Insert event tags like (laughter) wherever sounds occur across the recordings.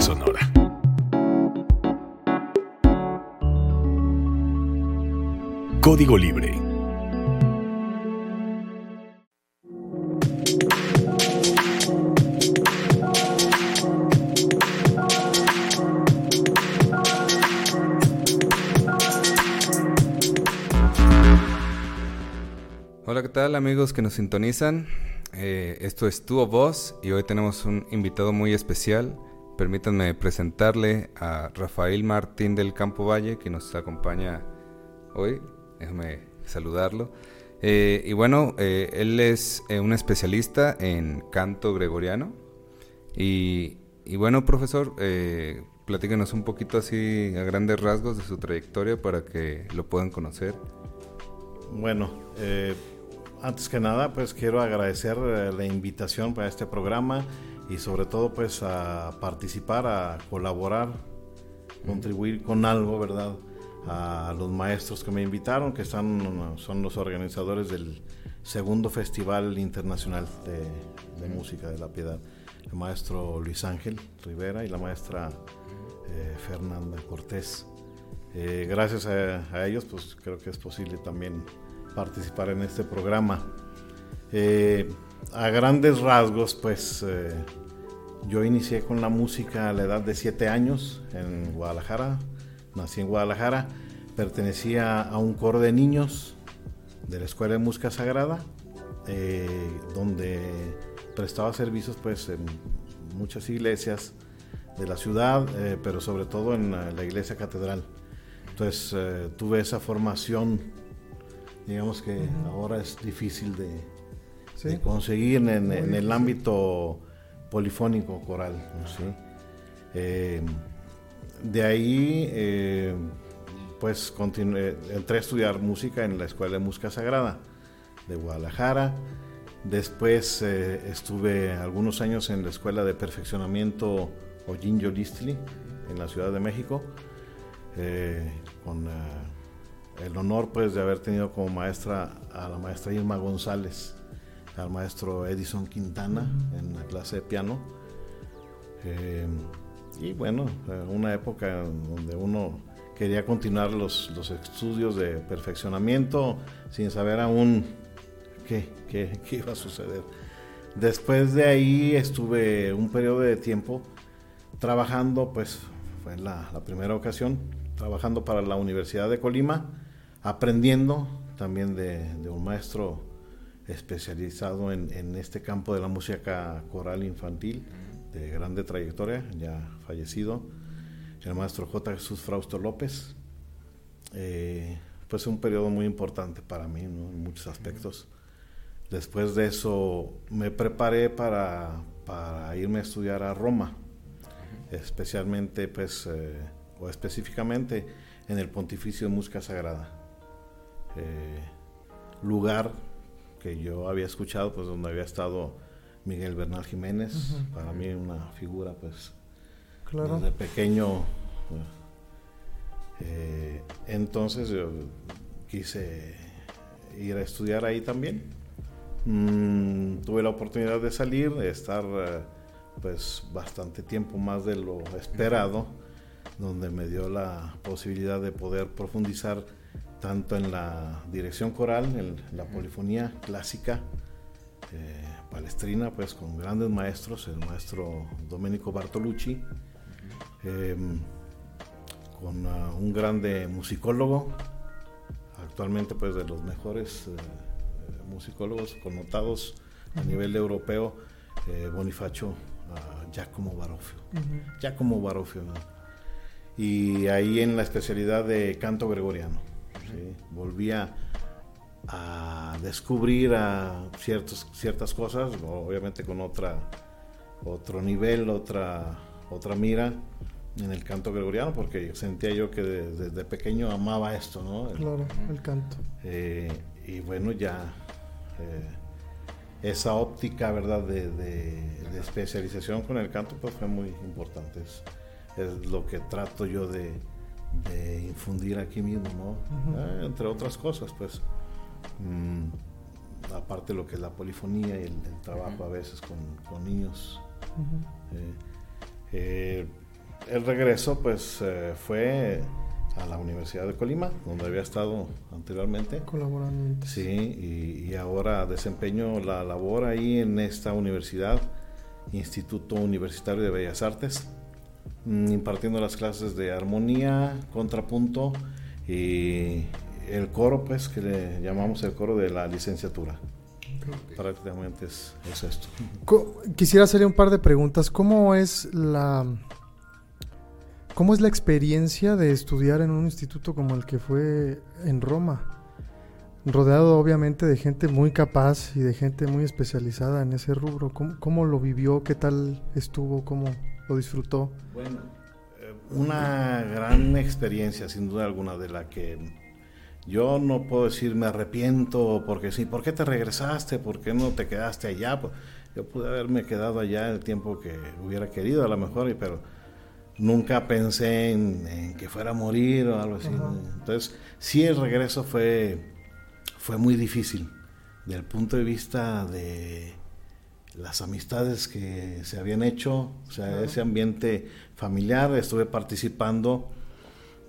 sonora. Código Libre. Hola, ¿qué tal amigos que nos sintonizan? Eh, esto es Tu Voz y hoy tenemos un invitado muy especial. Permítanme presentarle a Rafael Martín del Campo Valle, que nos acompaña hoy. Déjame saludarlo. Eh, y bueno, eh, él es un especialista en canto gregoriano. Y, y bueno, profesor, platíquenos un poquito así a grandes rasgos de su trayectoria para que lo puedan conocer. Bueno, antes que nada, pues quiero agradecer eh, la invitación para este programa y sobre todo pues a participar, a colaborar, contribuir con algo, ¿verdad? A los maestros que me invitaron, que están, son los organizadores del segundo Festival Internacional de, Música de la Piedad, el maestro Luis Ángel Rivera y la maestra eh, Fernanda Cortés. Eh, gracias a ellos, pues creo que es posible también participar en este programa. Eh, a grandes rasgos, pues yo inicié con la música a la edad de 7 años en Guadalajara. Nací en Guadalajara, pertenecía a un coro de niños de la Escuela de Música Sagrada, eh, donde prestaba servicios pues en muchas iglesias de la ciudad, pero sobre todo en la iglesia catedral. Entonces tuve esa formación digamos que ahora es difícil de, conseguir en, el ámbito polifónico coral. Eh, de ahí, eh, pues entré a estudiar música en la Escuela de Música Sagrada de Guadalajara. Después eh, estuve algunos años en la Escuela de Perfeccionamiento Ojin Yolistli en la Ciudad de México, con el honor pues de haber tenido como maestra a la maestra Irma González, al maestro Edison Quintana en la clase de piano. Eh, y bueno, una época donde uno quería continuar los, los estudios de perfeccionamiento sin saber aún qué, qué, qué, iba a suceder. Después de ahí estuve un periodo de tiempo trabajando, pues fue la primera ocasión, trabajando para la Universidad de Colima aprendiendo también de, un maestro especializado en, este campo de la música coral infantil de grande trayectoria, ya fallecido, el maestro J. Jesús Frausto López. Eh, pues un periodo muy importante para mí en muchos aspectos. Después de eso me preparé para, irme a estudiar a Roma, especialmente pues, eh, o específicamente en el Pontificio de Música Sagrada. Eh, lugar que yo había escuchado, pues donde había estado Miguel Bernal Jiménez, para mí una figura pues claro. desde pequeño. Eh, entonces yo quise ir a estudiar ahí también. Mm, tuve la oportunidad de salir, de estar eh, pues bastante tiempo más de lo esperado, donde me dio la posibilidad de poder profundizar tanto en la dirección coral, en la polifonía clásica eh, palestrina, pues con grandes maestros, el maestro Domenico Bartolucci, em, con uh, un grande musicólogo, actualmente pues de los mejores eh, musicólogos connotados a nivel europeo, eh, Bonifacio uh, Giacomo Barofio. Giacomo Barofio, y ahí en la especialidad de canto gregoriano volvía a descubrir a ciertos, ciertas cosas, obviamente con otra, otro nivel, otra, otra mira en el canto gregoriano, porque sentía yo que desde, pequeño amaba esto, ¿no? claro, el canto. Eh, y bueno, ya eh, esa óptica, ¿verdad?, de, especialización con el canto, pues fue muy importante. es lo que trato yo de, de infundir aquí mismo, ¿no? Eh, entre otras cosas, pues, mm, aparte lo que es la polifonía y el, trabajo a veces con, niños. Eh, Eh, el regreso pues fue a la Universidad de Colima, donde había estado anteriormente. Colaborando. Sí, y, y ahora desempeño la labor ahí en esta universidad, Instituto Universitario de Bellas Artes, impartiendo las clases de armonía, contrapunto y el coro, pues, que le llamamos el coro de la licenciatura. Prácticamente es, es esto. Co- Quisiera hacerle un par de preguntas. ¿Cómo es la cómo es la experiencia de estudiar en un instituto como el que fue en Roma? Rodeado obviamente de gente muy capaz y de gente muy especializada en ese rubro. ¿Cómo, cómo lo vivió? ¿Qué tal estuvo? ¿Cómo lo disfrutó? Bueno, eh, una gran experiencia, sin duda alguna, de la que yo no puedo decir me arrepiento porque sí, ¿por qué te regresaste? ¿Por qué no te quedaste allá? Pues, Yo pude haberme quedado allá el tiempo que hubiera querido, a lo mejor, y- pero nunca pensé en, en que fuera a morir o algo así. Entonces, sí, el regreso fue, fue muy difícil, del punto de vista de las amistades que se habían hecho, o sea, ese ambiente familiar, estuve participando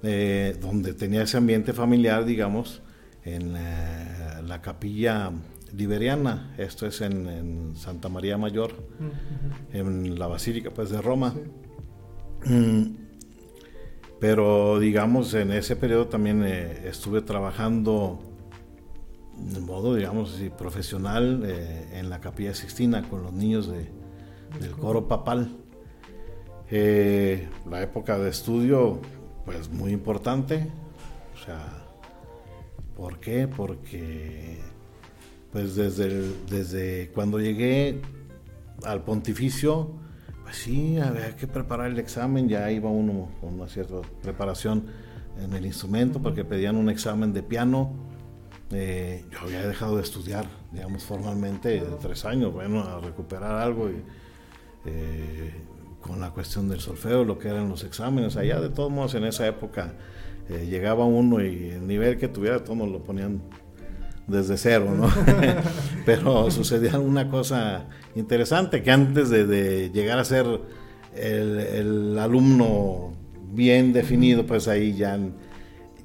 eh, donde tenía ese ambiente familiar, digamos, en eh, la capilla liberiana, esto es en, en Santa María Mayor, en la Basílica pues, de Roma. Mm, Pero digamos, en ese periodo también eh, estuve trabajando de modo, digamos, así, profesional eh, en la Capilla Sixtina con los niños de, del coro papal. Eh, la época de estudio, pues muy importante. O sea, ¿por qué? Porque, pues desde, desde cuando llegué al pontificio, pues sí, había que preparar el examen, ya iba uno con una cierta preparación en el instrumento, porque pedían un examen de piano. Eh, yo había dejado de estudiar, digamos, formalmente de tres años, bueno, a recuperar algo y, eh, con la cuestión del solfeo, lo que eran los exámenes. Allá, de todos modos, en esa época eh, llegaba uno y el nivel que tuviera, todos lo ponían desde cero, ¿no? (laughs) Pero sucedía una cosa interesante, que antes de, de llegar a ser el, el alumno bien definido, pues ahí ya,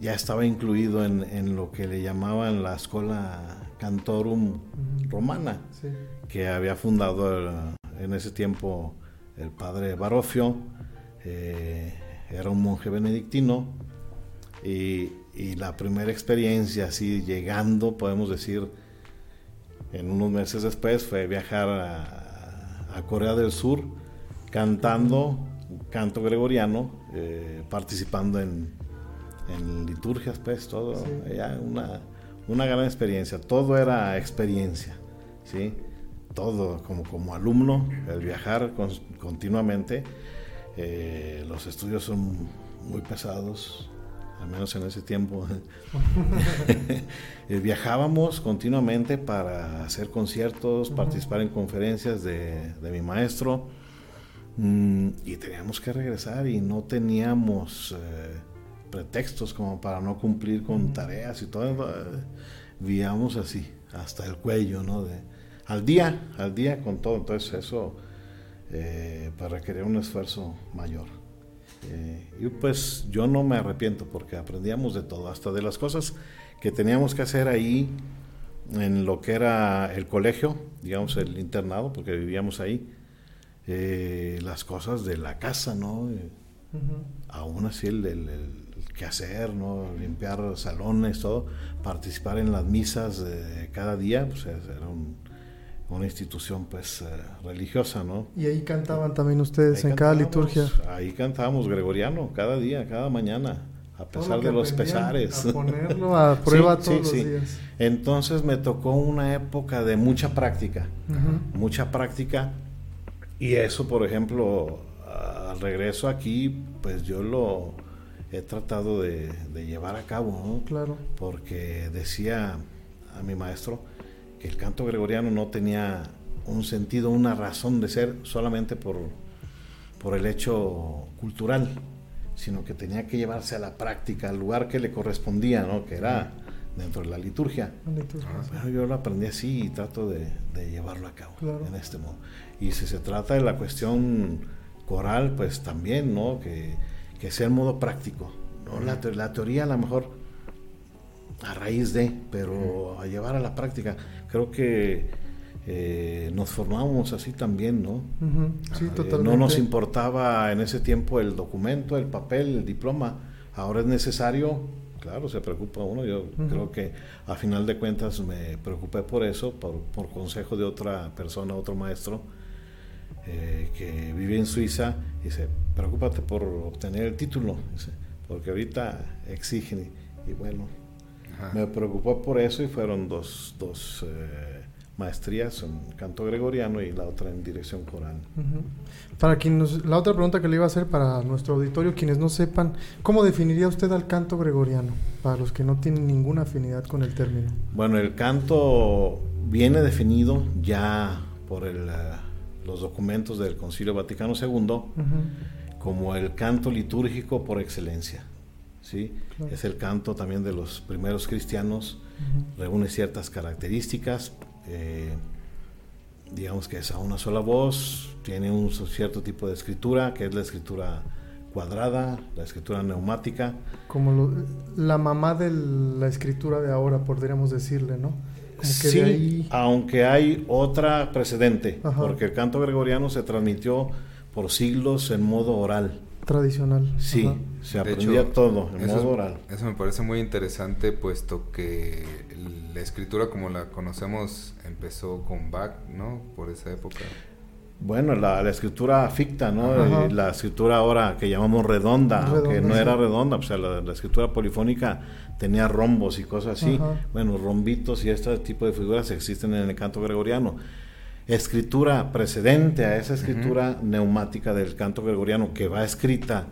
ya estaba incluido en, en lo que le llamaban la escuela Cantorum Romana, Sí. que había fundado eh, en ese tiempo el padre Barofio, eh, era un monje benedictino, y, y la primera experiencia, así llegando, podemos decir, en unos meses después, fue viajar a, a Corea del Sur cantando canto gregoriano, eh, participando en, en liturgias, pues todo, Sí. ya una, una gran experiencia, todo era experiencia, ¿sí? Todo como, como alumno, el viajar con- continuamente, eh, los estudios son muy pesados, al menos en ese tiempo. (laughs) Eh, Viajábamos continuamente para hacer conciertos, participar en conferencias de, de mi maestro mm, y teníamos que regresar y no teníamos eh, pretextos como para no cumplir con tareas y todo. eh, Vivíamos así, hasta el cuello, ¿no? De, al día, al día con todo. Entonces eso eh, pues requería un esfuerzo mayor. Eh, y pues yo no me arrepiento porque aprendíamos de todo, hasta de las cosas que teníamos que hacer ahí en lo que era el colegio, digamos el internado, porque vivíamos ahí, eh, las cosas de la casa, ¿no? Eh, Ujú. aún así el, el, el quehacer, ¿no? limpiar salones, todo, participar en las misas de cada día, pues era un- una institución pues eh, religiosa, ¿no? Y ahí cantaban también ustedes Ahí en cada liturgia. Ahí cantábamos gregoriano, cada día, cada mañana, a pesar lo que de los pesares. A ponerlo (laughs) a prueba Sí, todos sí, los sí. días. Entonces me tocó una época de mucha práctica, Ujú. mucha práctica. Y eso, por ejemplo, al regreso aquí, pues yo lo he tratado de, de llevar a cabo, ¿no? Claro. porque decía a mi maestro que el canto gregoriano no tenía un sentido, una razón de ser solamente por, por el hecho cultural, sino que tenía que llevarse a la práctica, al lugar que le correspondía, ¿no? que era dentro de la liturgia. La liturgia, sí. Bueno, yo lo aprendí así y trato de, de llevarlo a cabo Claro. en este modo. Y si se trata de la cuestión coral, pues también, ¿no? Que, que sea en modo práctico. ¿no? La, te- la teoría a lo mejor a raíz de, pero a llevar a la práctica. Creo que eh, nos formábamos así también, ¿no? Sí, Eh, totalmente. no nos importaba en ese tiempo el documento, el papel, el diploma. Ahora es necesario, claro, se preocupa uno. Yo creo que a final de cuentas me preocupé por eso, por, por consejo de otra persona, otro maestro eh, que vive en Suiza. Dice, preocúpate por obtener el título, dice, porque ahorita exigen. Y, y bueno, Ajá. me preocupó por eso y fueron dos, dos eh, maestrías, en canto gregoriano y la otra en dirección coral. Ujú. Para quienes, la otra pregunta que le iba a hacer para nuestro auditorio, quienes no sepan, ¿cómo definiría usted al canto gregoriano? Para los que no tienen ninguna afinidad con el término. Bueno, el canto viene definido ya por el, eh, los documentos del Concilio Vaticano II Ujú, como el canto litúrgico por excelencia. ¿sí? Claro. Es el canto también de los primeros cristianos, ujú. reúne ciertas características, eh, digamos que es a una sola voz, tiene un cierto tipo de escritura, que es la escritura cuadrada, la escritura neumática, Como lo- la mamá de la escritura de ahora, podríamos decirle, ¿no? Como que sí, ahí... aunque hay otra precedente, Ajá. porque el canto gregoriano se transmitió por siglos en modo oral. Tradicional. Sí, Ajá. se aprendía hecho, todo en modo es- oral. Eso me parece muy interesante, puesto que la escritura como la conocemos empezó con Bach, ¿no? Por esa época. Bueno, la, la escritura ficta, ¿no? Ajá. La escritura ahora que llamamos redonda, Redonda, que no sí. era redonda, o sea, la, la escritura polifónica tenía rombos y cosas así. Bueno, rombitos y este tipo de figuras existen en el canto gregoriano. Escritura precedente a esa escritura neumática del canto gregoriano que va escrita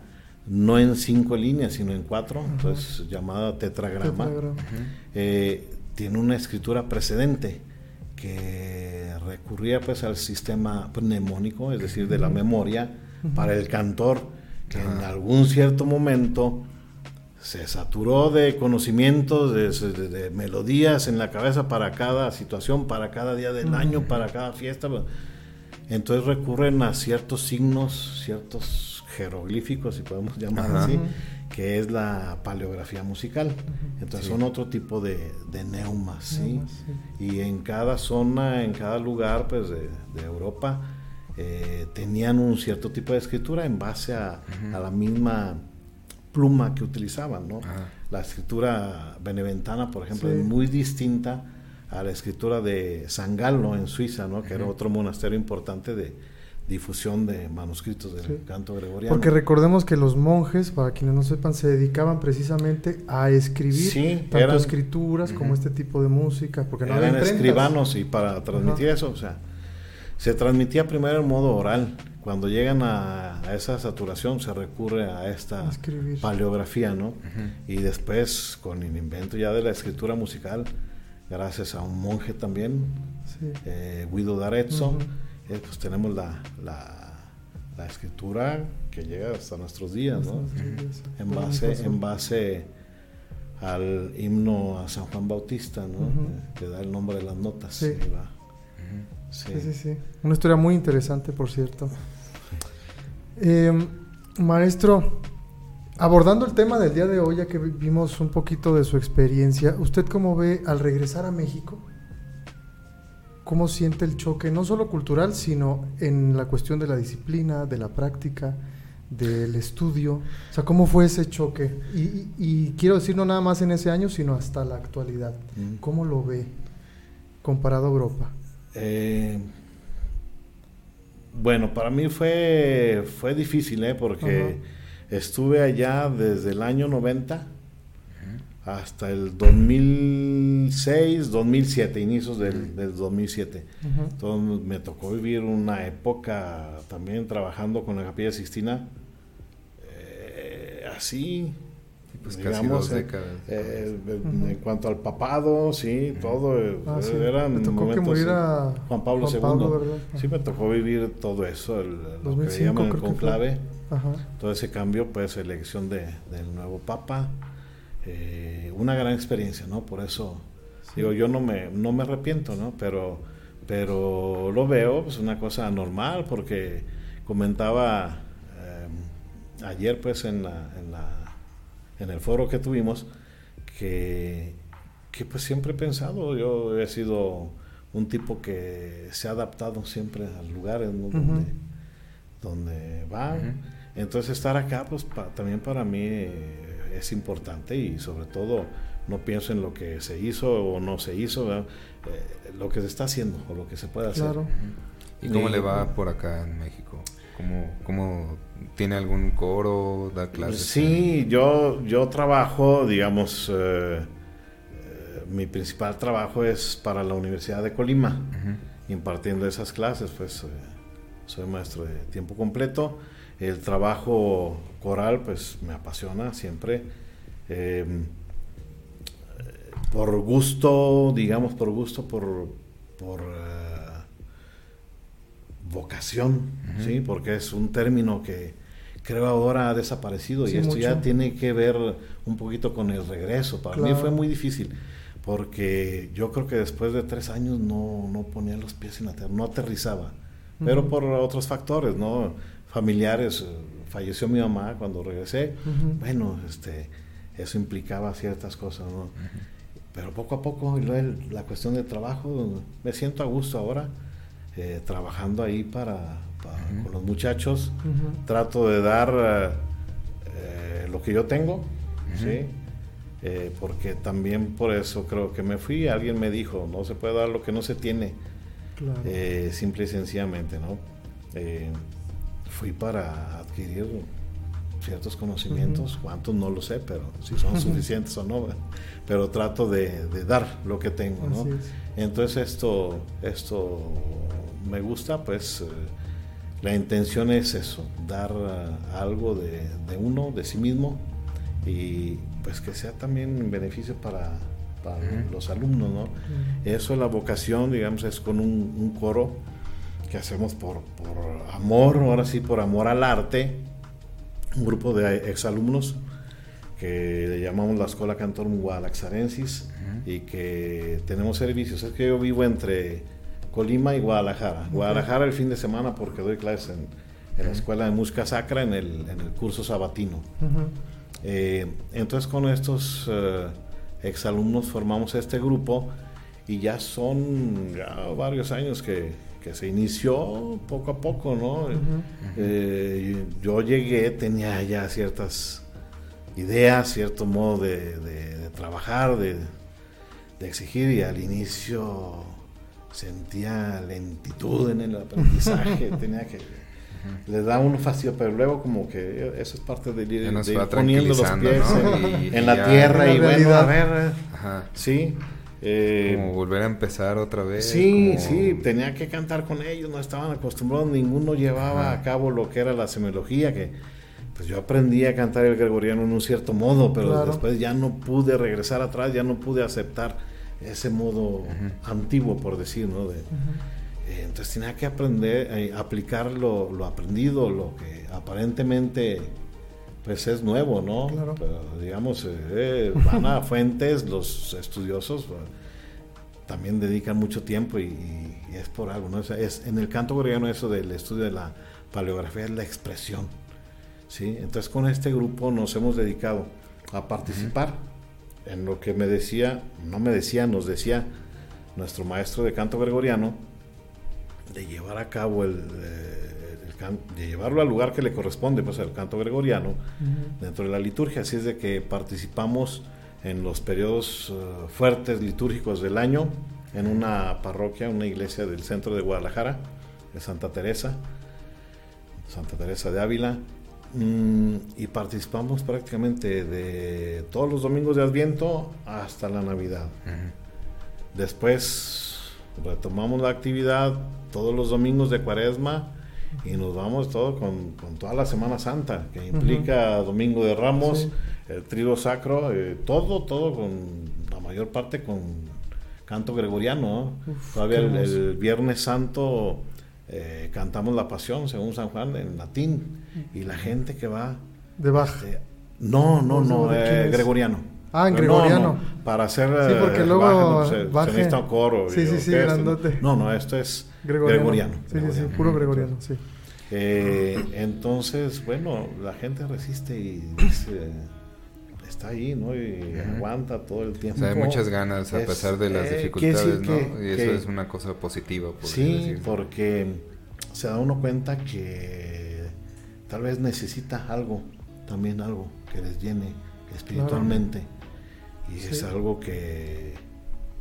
no en cinco líneas, sino en cuatro, entonces llamada tetragrama. Tetragrama. eh, tiene una escritura precedente que recurría pues al sistema mnemónico, es decir, de la memoria para el cantor, que en algún cierto momento se saturó de conocimientos, de, de- de melodías en la cabeza para cada situación, para cada día del año, para cada fiesta. Entonces recurren a ciertos signos, ciertos jeroglíficos, si podemos llamar Ajá. así, que es la paleografía musical. Entonces Sí. son otro tipo de, de neumas, ¿sí? Y en cada zona, en cada lugar pues, de, de Europa, eh, tenían un cierto tipo de escritura en base a, a la misma pluma que utilizaban, ¿no? Ajá. La escritura beneventana, por ejemplo, Sí. es muy distinta a la escritura de San Galo en Suiza, ¿no? Que era otro monasterio importante de difusión de manuscritos del Sí. canto gregoriano. Porque recordemos que los monjes, para quienes no sepan, se dedicaban precisamente a escribir Sí, tanto eran- escrituras como este tipo de música, porque no había eran escribanos y para transmitir eso, o sea, se transmitía primero en modo oral. Cuando llegan a, a esa saturación se recurre a esta escribir. paleografía, ¿no? Y después, con el invento ya de la escritura musical, gracias a un monje también, Sí. eh, Guido d'Arezzo, eh, pues tenemos la, la, la escritura que llega hasta nuestros días, ¿no? En base, en base al himno a San Juan Bautista, ¿no? Eh, que da el nombre de las notas. Sí. Sí, sí, sí. Una historia muy interesante, por cierto. Eh, maestro, abordando el tema del día de hoy, ya que vi- vimos un poquito de su experiencia, ¿usted cómo ve al regresar a México? ¿Cómo siente el choque, no solo cultural, sino en la cuestión de la disciplina, de la práctica, del estudio? O sea, ¿cómo fue ese choque? Y, y- y quiero decir, no nada más en ese año, sino hasta la actualidad. Mm. ¿Cómo lo ve comparado a Europa? Eh, bueno, para mí fue, fue difícil, ¿eh? Porque estuve allá desde el año 90 hasta el 2006, 2007, inicios del, del 2007. Ujú. Entonces me tocó vivir una época también trabajando con la Capilla Sixtina, eh, así, Pues casi digamos, dos eh, décadas. eh, Ujú. en cuanto al papado, sí, todo, eh, Ah, sí. eran Me tocó que momentos, muriera sí. Juan Pablo Juan II. Pablo, ¿verdad? Sí, me tocó vivir todo eso, el, lo 2005 que llaman el que conclave, Ajá. todo ese cambio, pues elección de, del nuevo Papa, eh, una gran experiencia, ¿no? Por eso, digo, yo no me, no me arrepiento, ¿no? Pero, pero lo veo, pues una cosa normal, porque comentaba ayer pues en, la, en, la, en el foro que tuvimos que, que pues siempre he pensado, yo he sido un tipo que se ha adaptado siempre al lugar en donde, donde va. Entonces estar acá pues también para mí es importante y sobre todo no pienso en lo que se hizo o no se hizo, eh, lo que se está haciendo o lo que se puede hacer. Claro. ¿Y cómo le va por acá en México? ¿Cómo, cómo tiene algún coro, da clases? Sí, yo, yo trabajo, digamos, eh, eh, mi principal trabajo es para la Universidad de Colima, impartiendo esas clases, pues soy maestro de tiempo completo. El trabajo coral, pues me apasiona siempre. Em, por gusto, digamos, por gusto, por, por vocación, ¿sí? Porque es un término que creo ahora ha desaparecido y esto ya tiene que ver un poquito con el regreso. Para mí fue muy difícil porque yo creo que después de tres años no, no ponía los pies en la tierra, no aterrizaba, pero por otros factores, ¿no? Familiares, eh, falleció mi mamá cuando regresé, bueno, este, eso implicaba ciertas cosas, ¿no? pero poco a poco, la cuestión de trabajo, me siento a gusto ahora, eh, trabajando ahí para, con los muchachos. Trato de dar eh, lo que yo tengo, ¿sí? Eh, porque también por eso creo que me fui. Alguien me dijo, no se puede dar lo que no se tiene, simple y sencillamente, ¿no? fui para adquirir ciertos conocimientos, cuántos no lo sé, pero si son (laughs) suficientes o no, pero trato de, dar lo que tengo, ¿no? Entonces esto, esto me gusta, pues eh, la intención es eso, dar eh, algo de, uno, de sí mismo, y pues que sea también un beneficio para, los alumnos, ¿no? Eso es la vocación, digamos, es con un, coro que hacemos por, por amor, ahora sí, por amor al arte, un grupo de exalumnos que le llamamos la Escuela Cantor Guadalaxarensis y que tenemos servicios. Es que yo vivo entre Colima y Guadalajara. Guadalajara el fin de semana porque doy clases en, la Escuela de Música Sacra en el, en el curso sabatino. Eh, entonces con estos eh, exalumnos formamos este grupo y ya son varios años que, que se inició poco a poco, ¿no? Eh, yo llegué, tenía ya ciertas ideas, cierto modo de, trabajar, de, exigir y al inicio sentía lentitud en el aprendizaje, (laughs) tenía que le da un fastidio, pero luego como que eso es parte de ir, poniendo los pies en, la tierra y bueno, a ver, sí, eh, como volver a empezar otra vez. Sí, sí, tenía que cantar con ellos, no estaban acostumbrados, ninguno llevaba a cabo lo que era la semiología, que pues yo aprendí a cantar el gregoriano en un cierto modo, pero después ya no pude regresar atrás, ya no pude aceptar ese modo antiguo, por decir, ¿no? De, eh, entonces tenía que aprender, eh, aplicar lo, aprendido, lo que aparentemente pues es nuevo, ¿no? Pero, digamos, eh, van a (laughs) fuentes, los estudiosos también dedican mucho tiempo y, es por algo, ¿no? es, en el canto gregoriano eso del estudio de la paleografía es la expresión, ¿sí? Entonces con este grupo nos hemos dedicado a participar en lo que me decía, no me decía, nos decía nuestro maestro de canto gregoriano, de llevar a cabo el, de llevarlo al lugar que le corresponde, pues el canto gregoriano, dentro de la liturgia. Así es de que participamos en los periodos eh, fuertes litúrgicos del año en una parroquia, una iglesia del centro de Guadalajara, de Santa Teresa, Santa Teresa de Ávila, y participamos prácticamente de todos los domingos de Adviento hasta la Navidad. Después retomamos la actividad todos los domingos de Cuaresma y nos vamos todo con, toda la Semana Santa, que implica Domingo de Ramos, el trigo sacro, eh, todo, todo con la mayor parte con canto gregoriano. Todavía el, Viernes Santo eh, cantamos la Pasión, según San Juan, en latín, y la gente que va... De baja. Este, no, no, no, eh, gregoriano. Ah, en gregoriano. para hacer. Sí, porque luego. se, necesita un coro. Sí, sí, sí, grandote. No, no, esto es gregoriano. Sí, sí, sí, puro gregoriano, sí. Eh, entonces, bueno, la gente resiste y dice, está ahí, ¿no? Y aguanta todo el tiempo. O sea, hay muchas ganas a pesar de las eh, dificultades, ¿no? que- y eso que- es una cosa positiva. podría Sí, decir. porque se da uno cuenta que tal vez necesita algo, también algo que les llene espiritualmente. Y es algo que,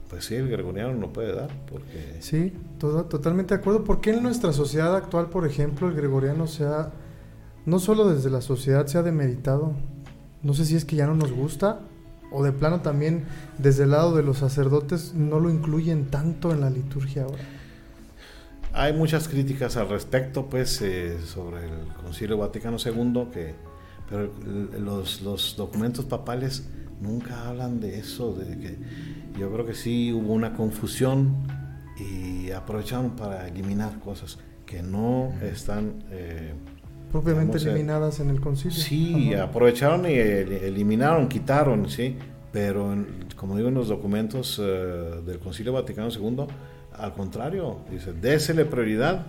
pues sí, el gregoriano no puede dar, porque... Sí, todo- totalmente de acuerdo. ¿Por qué en nuestra sociedad actual, por ejemplo, el gregoriano se ha, no solo desde la sociedad se ha demeritado? No sé si es que ya no nos gusta o de plano también desde el lado de los sacerdotes no lo incluyen tanto en la liturgia ahora. Hay muchas críticas al respecto, pues, eh, sobre el Concilio Vaticano II, que, pero los, los documentos papales nunca hablan de eso, de que yo creo que sí hubo una confusión y aprovecharon para eliminar cosas que no están... eh, Propiamente Digamos, eh, eliminadas en el concilio. Sí, Ajá. aprovecharon y el- eliminaron, quitaron, sí, pero en- como digo en los documentos eh, del Concilio Vaticano II, al contrario, dice, désele prioridad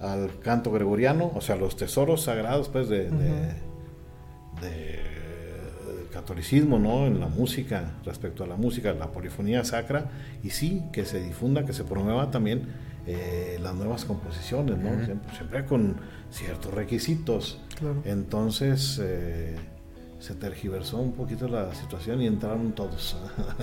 al canto gregoriano, o sea, los tesoros sagrados pues de, de- de- del catolicismo, ¿no? En la música, respecto a la música, la polifonía sacra, y sí, que se difunda, que se promueva también eh, las nuevas composiciones, ¿no? siempre, siempre con ciertos requisitos. Claro. Entonces eh, se tergiversó un poquito la situación y entraron todos,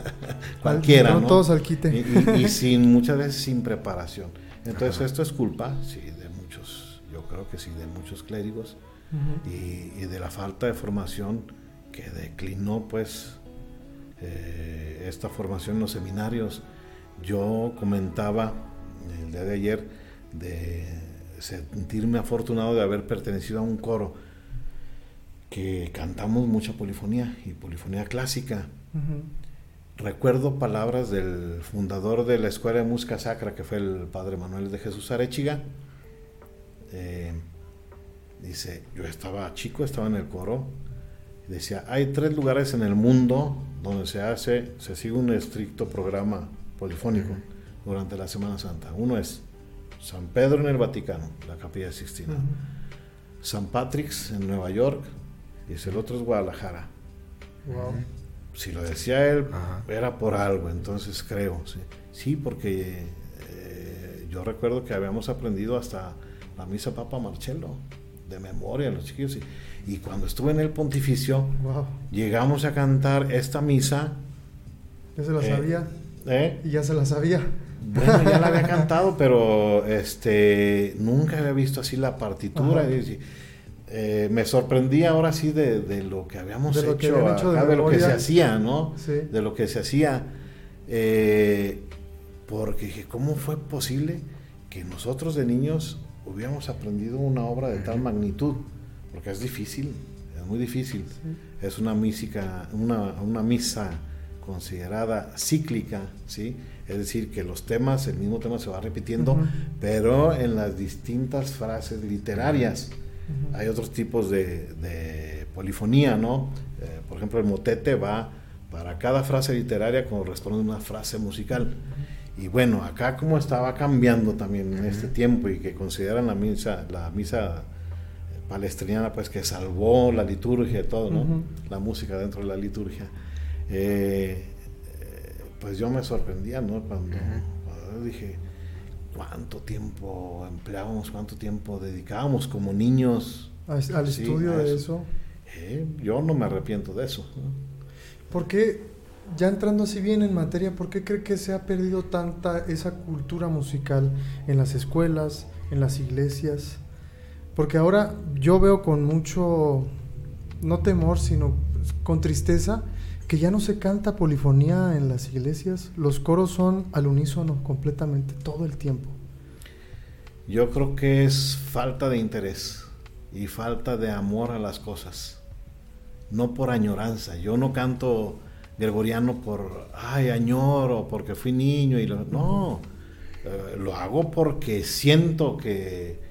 (laughs) cualquiera, Entraron ¿no? todos al quite. Y, y- y (laughs) sin muchas veces sin preparación. Entonces esto es culpa, sí, de muchos, yo creo que sí, de muchos clérigos Ujú. y, y de la falta de formación que declinó pues eh, esta formación en los seminarios. Yo comentaba el día de ayer de sentirme afortunado de haber pertenecido a un coro que cantamos mucha polifonía y polifonía clásica. Recuerdo palabras del fundador de la Escuela de Música Sacra, que fue el padre Manuel de Jesús Arechiga. Eh, dice, yo estaba chico, estaba en el coro, y decía, hay tres lugares en el mundo donde se hace, se sigue un estricto programa polifónico durante la Semana Santa. Uno es San Pedro en el Vaticano, la Capilla Sixtina. Ujú. San Patrick's en Nueva York, y el otro es Guadalajara Wow. si lo decía él, Ajá. era por algo, entonces creo, sí, Sí, porque eh, yo recuerdo que habíamos aprendido hasta la misa Papa Marcello, de memoria, los chiquillos, y, y cuando estuve en el pontificio, Wow. llegamos a cantar esta misa, Ya se la Eh, sabía. ¿eh? Y ya se la sabía. Bueno, ya la había cantado, pero este nunca había visto así la partitura. Y- eh, me sorprendí ahora sí de, de lo que habíamos De lo que hecho, habían hecho de acá, de lo que se hacía, ¿no? Sí. De lo que se hacía. eh, porque dije, ¿cómo fue posible que nosotros de niños hubiéramos aprendido una obra de tal magnitud? Porque es difícil, es muy difícil. Es una, mísica, una, una misa considerada cíclica, ¿sí? Es decir, que los temas, el mismo tema se va repitiendo, pero en las distintas frases literarias. Hay otros tipos de, de polifonía, ¿no? Eh, por ejemplo, el motete va para cada frase literaria corresponde una frase musical. Y bueno, acá como estaba cambiando también en este tiempo y que consideran la misa, la misa eh, palestriniana, pues que salvó la liturgia y todo, ¿no? La música dentro de la liturgia. Eh, pues yo me sorprendía, ¿no? Cuando, cuando dije, ¿cuánto tiempo empleábamos, cuánto tiempo dedicábamos como niños? A- al Sí, estudio a de eso. eso. Eh, yo no me arrepiento de eso. ¿no? ¿Por qué, ya entrando así bien en materia, por qué cree que se ha perdido tanta esa cultura musical en las escuelas, en las iglesias? Porque ahora yo veo con mucho, no temor, sino con tristeza, que ya no se canta polifonía en las iglesias. Los coros son al unísono completamente, todo el tiempo. Yo creo que es falta de interés y falta de amor a las cosas. No por añoranza. Yo no canto gregoriano por, ay, añoro, porque fui niño. y lo, No, Eh, lo hago porque siento que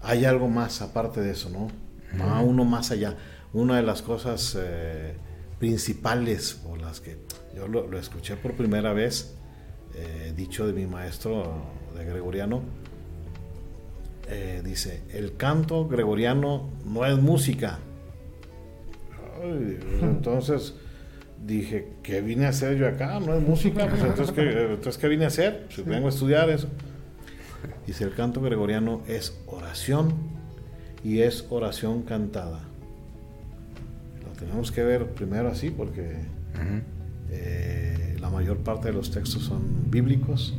hay algo más aparte de eso, ¿no? Va uno más allá. Una de las cosas eh, principales por las que yo lo, lo escuché por primera vez, eh, dicho de mi maestro de gregoriano, eh, dice, el canto gregoriano no es música. Ay, (laughs) entonces dije, ¿qué vine a hacer yo acá? No es música, pues entonces ¿qué, entonces, ¿qué vine a hacer? Pues vengo a estudiar eso. Dice, el canto gregoriano es oración y es oración cantada. Tenemos que ver primero así porque eh, la mayor parte de los textos son bíblicos,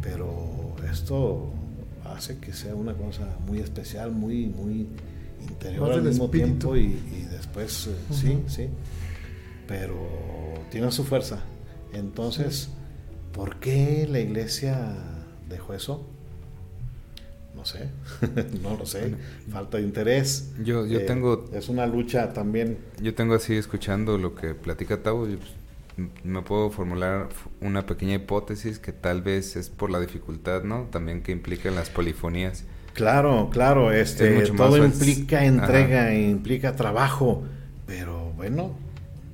pero esto hace que sea una cosa muy especial, muy, muy interior al mismo tiempo y, después, eh, sí, sí, pero tiene su fuerza. Entonces, ¿por qué la iglesia dejó eso? No sé, (laughs) no lo sé, falta de interés. Yo, yo Eh, tengo, Es una lucha también. yo tengo así escuchando lo que platica Tavo, pues, me puedo formular una pequeña hipótesis que tal vez es por la dificultad, ¿no? También que implican las polifonías. Claro, claro, este, Es mucho más todo implica entrega, implica trabajo, pero bueno,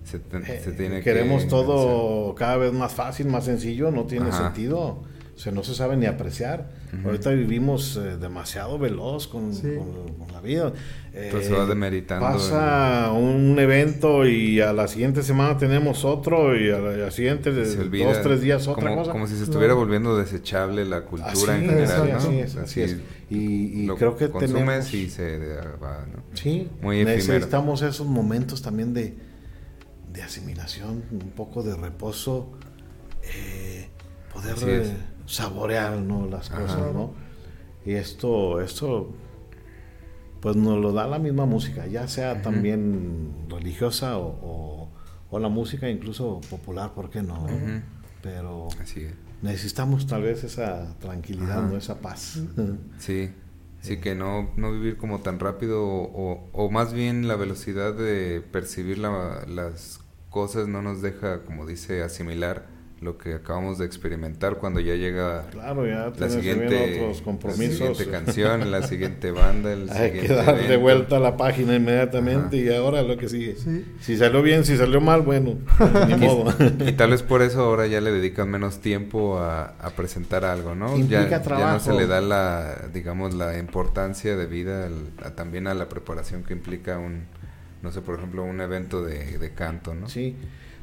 Se, te- eh, se tiene queremos que todo cada vez más fácil, más sencillo, no tiene Ajá. sentido, o sea, no se sabe ni apreciar. Ahorita vivimos eh, demasiado veloz con, Sí. con- con la vida. Eh, Entonces se va demeritando Pasa un evento y a la siguiente semana tenemos otro y a la, a la siguiente de se olvida dos, tres días otra como, cosa. como si se estuviera volviendo desechable la cultura Así en es, general, así ¿no? así es, así es. Y, y lo creo que consumes tenemos... y se va, ¿no? Sí, Muy efímero. necesitamos esos momentos también de, de asimilación, un poco de reposo, eh, poder Así es. eh, saborear ¿no? las Ajá. cosas, ¿no? Y esto, esto, pues nos lo da la misma música, ya sea también religiosa o, o- o la música incluso popular, ¿por qué no? Pero Así es. necesitamos tal vez esa tranquilidad. ¿no? Esa paz. (laughs) Sí, sí que no, no vivir como tan rápido o, o- o más bien la velocidad de percibir la- las cosas no nos deja, como dice, asimilar lo que acabamos de experimentar cuando ya llega Claro, ya la siguiente, otros la compromisos. siguiente canción, la siguiente banda, el (laughs) Hay siguiente que dar de evento. vuelta la página inmediatamente Ajá. y ahora lo que sigue. Sí. Si salió bien, si salió mal, bueno, ni (laughs) modo. Y tal vez por eso ahora ya le dedican menos tiempo a, a presentar algo, ¿no? Implica ya, ya no se le da la, digamos, la importancia debida al- a- también a la preparación que implica un, no sé, por ejemplo, un evento de, de canto, ¿no? Sí,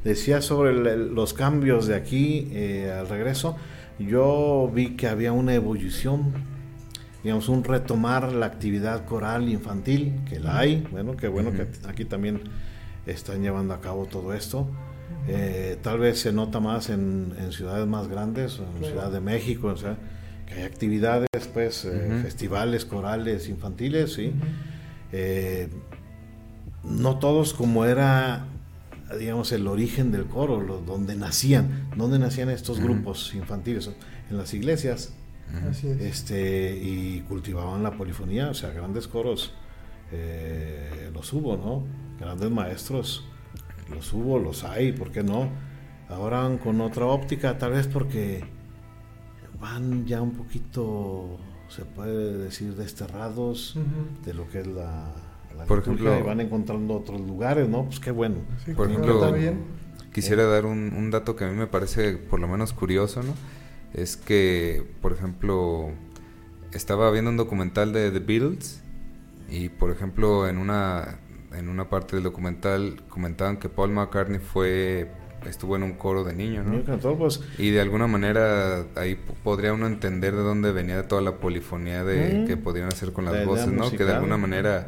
decía sobre el- los cambios de aquí eh, al regreso. Yo vi que había una evolución, digamos, un retomar la actividad coral infantil, que la hay. Bueno, qué bueno que aquí también están llevando a cabo todo esto. Eh, tal vez se nota más en, en ciudades más grandes, en Claro. Ciudad de México, o sea, que hay actividades, pues, eh, festivales corales infantiles, sí. Eh, no todos como era, digamos, el origen del coro, lo- donde nacían, donde nacían estos grupos infantiles, en las iglesias, Ujú. Así es. este, y cultivaban la polifonía, o sea, grandes coros, eh, los hubo, ¿no? Grandes maestros, los hubo, los hay, ¿por qué no? Ahora van con otra óptica, tal vez porque van ya un poquito, se puede decir, desterrados de lo que es la, la Por liturgia ejemplo- y van encontrando otros lugares, ¿no? Pues qué bueno. Sí, Por ejemplo, bien. Quisiera dar un, un dato que a mí me parece por lo menos curioso, ¿no? Es que, por ejemplo, estaba viendo un documental de The Beatles y, por ejemplo, en una, en una parte del documental comentaban que Paul McCartney fue estuvo en un coro de niños, ¿no? Cantor, pues Y de alguna manera ahí podría uno entender de dónde venía toda la polifonía de Mm. que podían hacer con las La voces, ¿no? Que de musical. alguna manera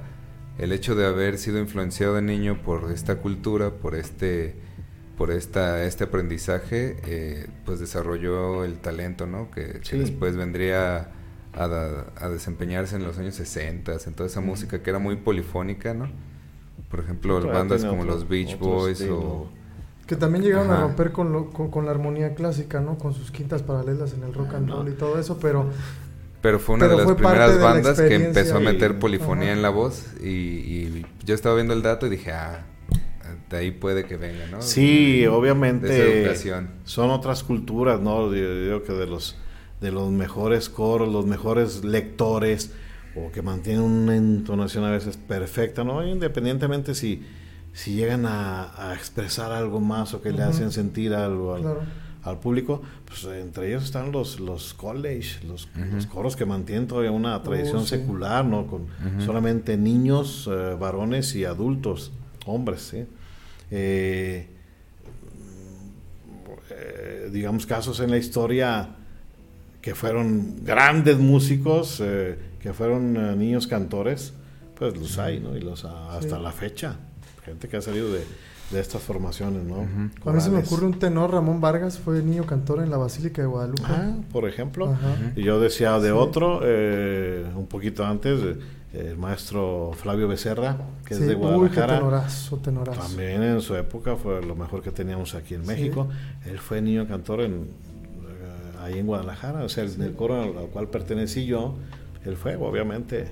el hecho de haber sido influenciado de niño por esta cultura, por este por esta este aprendizaje, eh, pues desarrolló el talento, ¿no? Que, después vendría a, desempeñarse en los años 60, en toda esa música que era muy polifónica, ¿no? Por ejemplo, Todavía bandas como otro- los Beach Boys estilo. o Que también llegaron a romper con, lo- con, con la armonía clásica, ¿no? Con sus quintas paralelas en el rock and No. roll y todo eso, pero Pero fue una Pero de las primeras de la bandas que empezó a meter polifonía Ajá. en la voz y, y yo estaba viendo el dato y dije, ah, de ahí puede que venga, ¿no? sí, De esa obviamente educación. son otras culturas, ¿no? Yo digo que de los de los mejores coros, los mejores lectores o que mantienen una entonación a veces perfecta, ¿no? Independientemente si si llegan a, a expresar algo más o que le hacen sentir algo al, claro. al público, pues entre ellos están los, los college, los, los coros que mantienen todavía una tradición Oh, sí. secular, ¿no? Con solamente niños, eh, varones y adultos, hombres, ¿sí? Eh, eh, digamos, casos en la historia que fueron grandes músicos, eh, que fueron eh, niños cantores, pues los hay, ¿no? Y los ha- hasta Sí. la fecha. Gente que ha salido de, de estas formaciones, ¿no? A mí se me ocurre un tenor, Ramón Vargas, fue niño cantor en la Basílica de Guadalupe. Ah, por ejemplo. Ajá. Y yo decía de Sí. otro, eh, un poquito antes, eh, el maestro Flavio Becerra, que Sí, es de uy, qué Guadalajara. tenorazo, tenorazo. También en su época fue lo mejor que teníamos aquí en Sí. México. Él fue niño cantor en, eh, ahí en Guadalajara, o sea, en el coro al, al cual pertenecí yo, él fue, obviamente,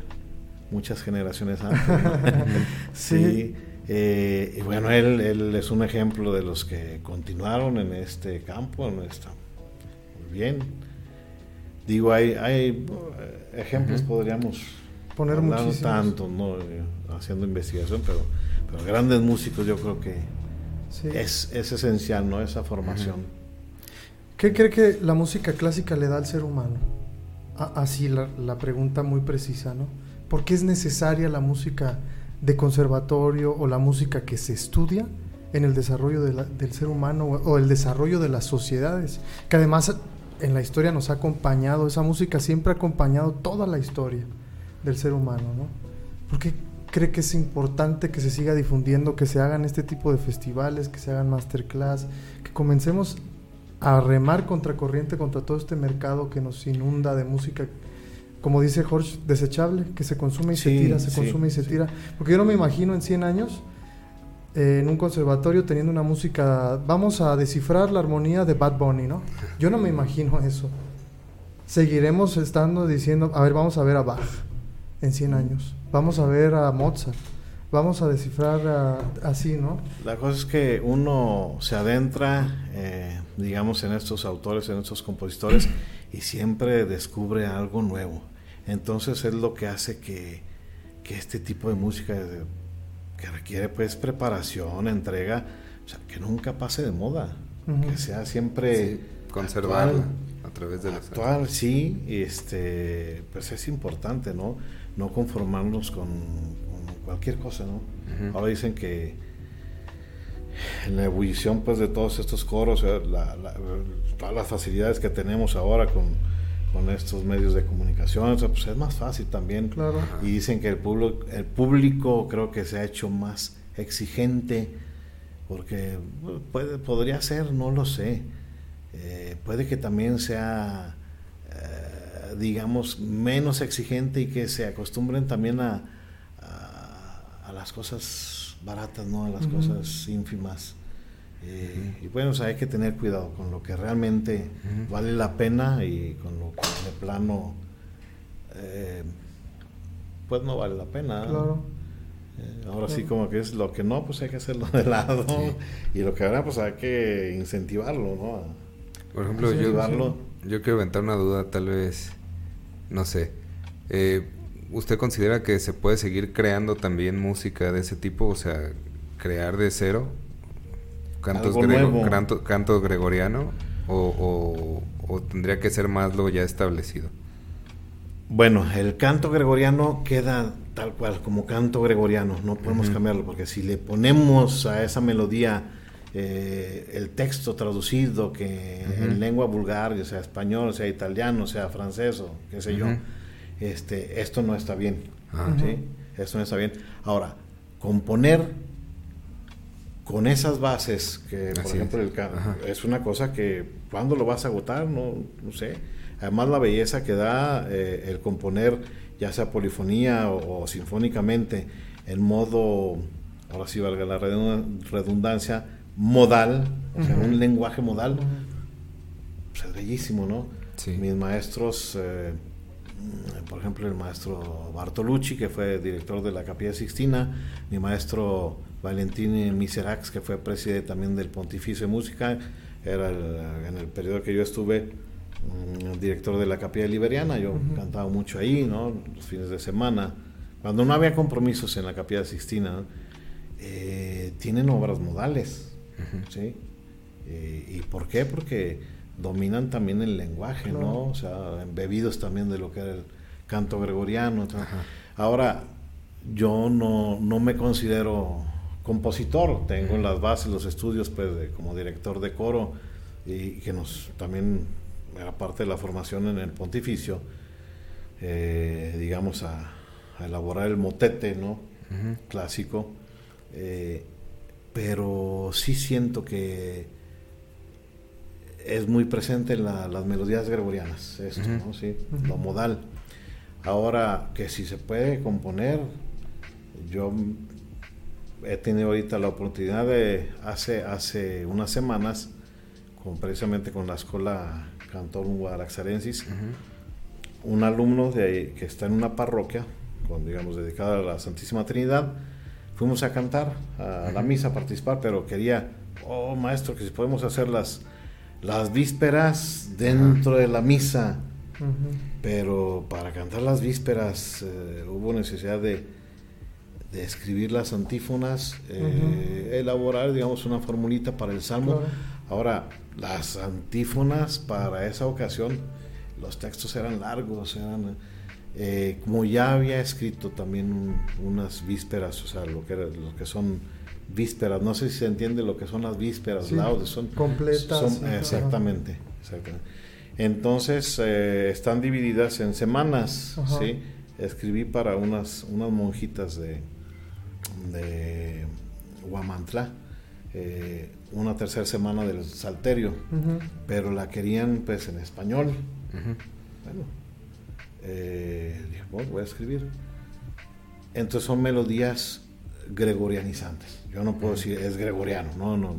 muchas generaciones antes. ¿no? (laughs) sí. Eh, y bueno, él, él es un ejemplo de los que continuaron en este campo, en esta, muy bien. Digo, hay, hay eh, ejemplos, podríamos Poner muchísimos. tanto, ¿no? Eh, haciendo investigación, pero, pero grandes músicos yo creo que Sí. es, es esencial, ¿no? Esa formación. ¿Qué cree que la música clásica le da al ser humano? Así la, la pregunta muy precisa, ¿no? ¿Por qué es necesaria la música de conservatorio o la música que se estudia en el desarrollo de del ser humano o, el desarrollo de las sociedades? Que además en la historia nos ha acompañado, esa música siempre ha acompañado toda la historia del ser humano, ¿no? ¿Por qué cree que es importante que se siga difundiendo, que se hagan este tipo de festivales, que se hagan masterclass, que comencemos a remar contracorriente contra todo este mercado que nos inunda de música, como dice Jorge, desechable, que se consume y se Sí, tira, se sí, consume y se sí. tira. Porque yo no me imagino en 100 años eh, en un conservatorio teniendo una música, vamos a descifrar la armonía de Bad Bunny, ¿no? Yo no me imagino eso. Seguiremos estando diciendo, a ver, vamos a ver a Bach en 100 años, vamos a ver a Mozart, vamos a descifrar a- así, ¿no? La cosa es que uno se adentra, eh, digamos, en estos autores, en estos compositores, y siempre descubre algo nuevo. Entonces es lo que hace que, que este tipo de música, de- que requiere pues preparación, entrega, o sea, que nunca pase de moda, que sea siempre Sí, conservarla a través de los. Actual, sí, este, pues es importante, ¿no? No conformarnos con, con cualquier cosa, ¿no? Ahora dicen que en la ebullición, pues, de todos estos coros, eh, la- la- todas las facilidades que tenemos ahora con, con estos medios de comunicación, o sea, pues es más fácil también. Claro. Y dicen que el público, el público creo que se ha hecho más exigente, porque bueno, puede, podría ser, no lo sé. Eh, puede que también sea, eh, digamos, menos exigente y que se acostumbren también a, a, a las cosas baratas, ¿no? A las cosas ínfimas. Eh, Y bueno, o sea, hay que tener cuidado con lo que realmente vale la pena y con lo que de plano, eh, pues no vale la pena. Claro. Eh, ahora sí, como que es lo que no, pues hay que hacerlo de lado. Sí. Y lo que ahora, pues hay que incentivarlo, ¿no? Por ejemplo, yo, yo quiero aventar una duda, tal vez, no sé. ¿Usted considera que se puede seguir creando también música de ese tipo? O sea, crear de cero cantos, grego- canto, canto gregoriano o, o- o tendría que ser más lo ya establecido? Bueno, el canto gregoriano queda tal cual, como canto gregoriano, no podemos cambiarlo, porque si le ponemos a esa melodía eh, el texto traducido, que en lengua vulgar, ya sea español, sea italiano, sea francés o qué sé yo, este, esto no está bien. Ah. ¿sí? Esto no está bien. Ahora, componer con esas bases, que por Así ejemplo es. el es una cosa que cuando lo vas a agotar, no, no sé. Además la belleza que da eh, el componer, ya sea polifonía o, o sinfónicamente, en modo, ahora sí valga la redun- redundancia, modal, o sea, un lenguaje modal, pues es bellísimo, ¿no? Sí. Mis maestros, eh, por ejemplo, el maestro Bartolucci, que fue director de la Capilla Sixtina, mi maestro Valentín Miserax, que fue presidente también del Pontificio de Música, era el- en el periodo que yo estuve mm, director de la Capilla Liberiana, yo Ujú. cantaba mucho ahí, ¿no? Los fines de semana, cuando no había compromisos en la Capilla Sixtina, ¿no? Eh, tienen obras modales. ¿sí? ¿Y por qué? Porque dominan también el lenguaje, ¿no? O sea, embebidos también de lo que era el canto gregoriano. Ahora, yo no, no, me considero compositor, tengo las bases, los estudios pues, como director de coro y que nos también era parte de la formación en el pontificio, eh, digamos, a, elaborar el motete, ¿no? Clásico. Eh, pero sí siento que es muy presente en las melodías gregorianas, esto, ¿no? Sí, lo modal. Ahora, que si se puede componer, yo he tenido ahorita la oportunidad de, hace, hace unas semanas, con, precisamente con la Escuela Cantor Guadalaxarensis, un alumno de, que está en una parroquia, con, digamos, dedicada a la Santísima Trinidad, fuimos a cantar a la misa, a participar, pero quería, oh maestro, que si podemos hacer las las vísperas dentro de la misa. Pero para cantar las vísperas eh, hubo necesidad de, de, escribir las antífonas, eh, elaborar, digamos, una formulita para el salmo. Ahora, las antífonas para esa ocasión, los textos eran largos, eran, eh, como ya había escrito también unas vísperas, o sea, lo que, lo que son vísperas. No sé si se entiende lo que son las vísperas, laudes. Son completas. exactamente, Entonces eh, están divididas en semanas. ¿sí? Escribí para unas, unas monjitas de, de Huamantla. Eh, una tercera semana del Salterio, pero la querían pues en español. Bueno, eh, dije, voy a escribir. Entonces son melodías gregorianizantes. Yo no puedo decir es gregoriano, no, no.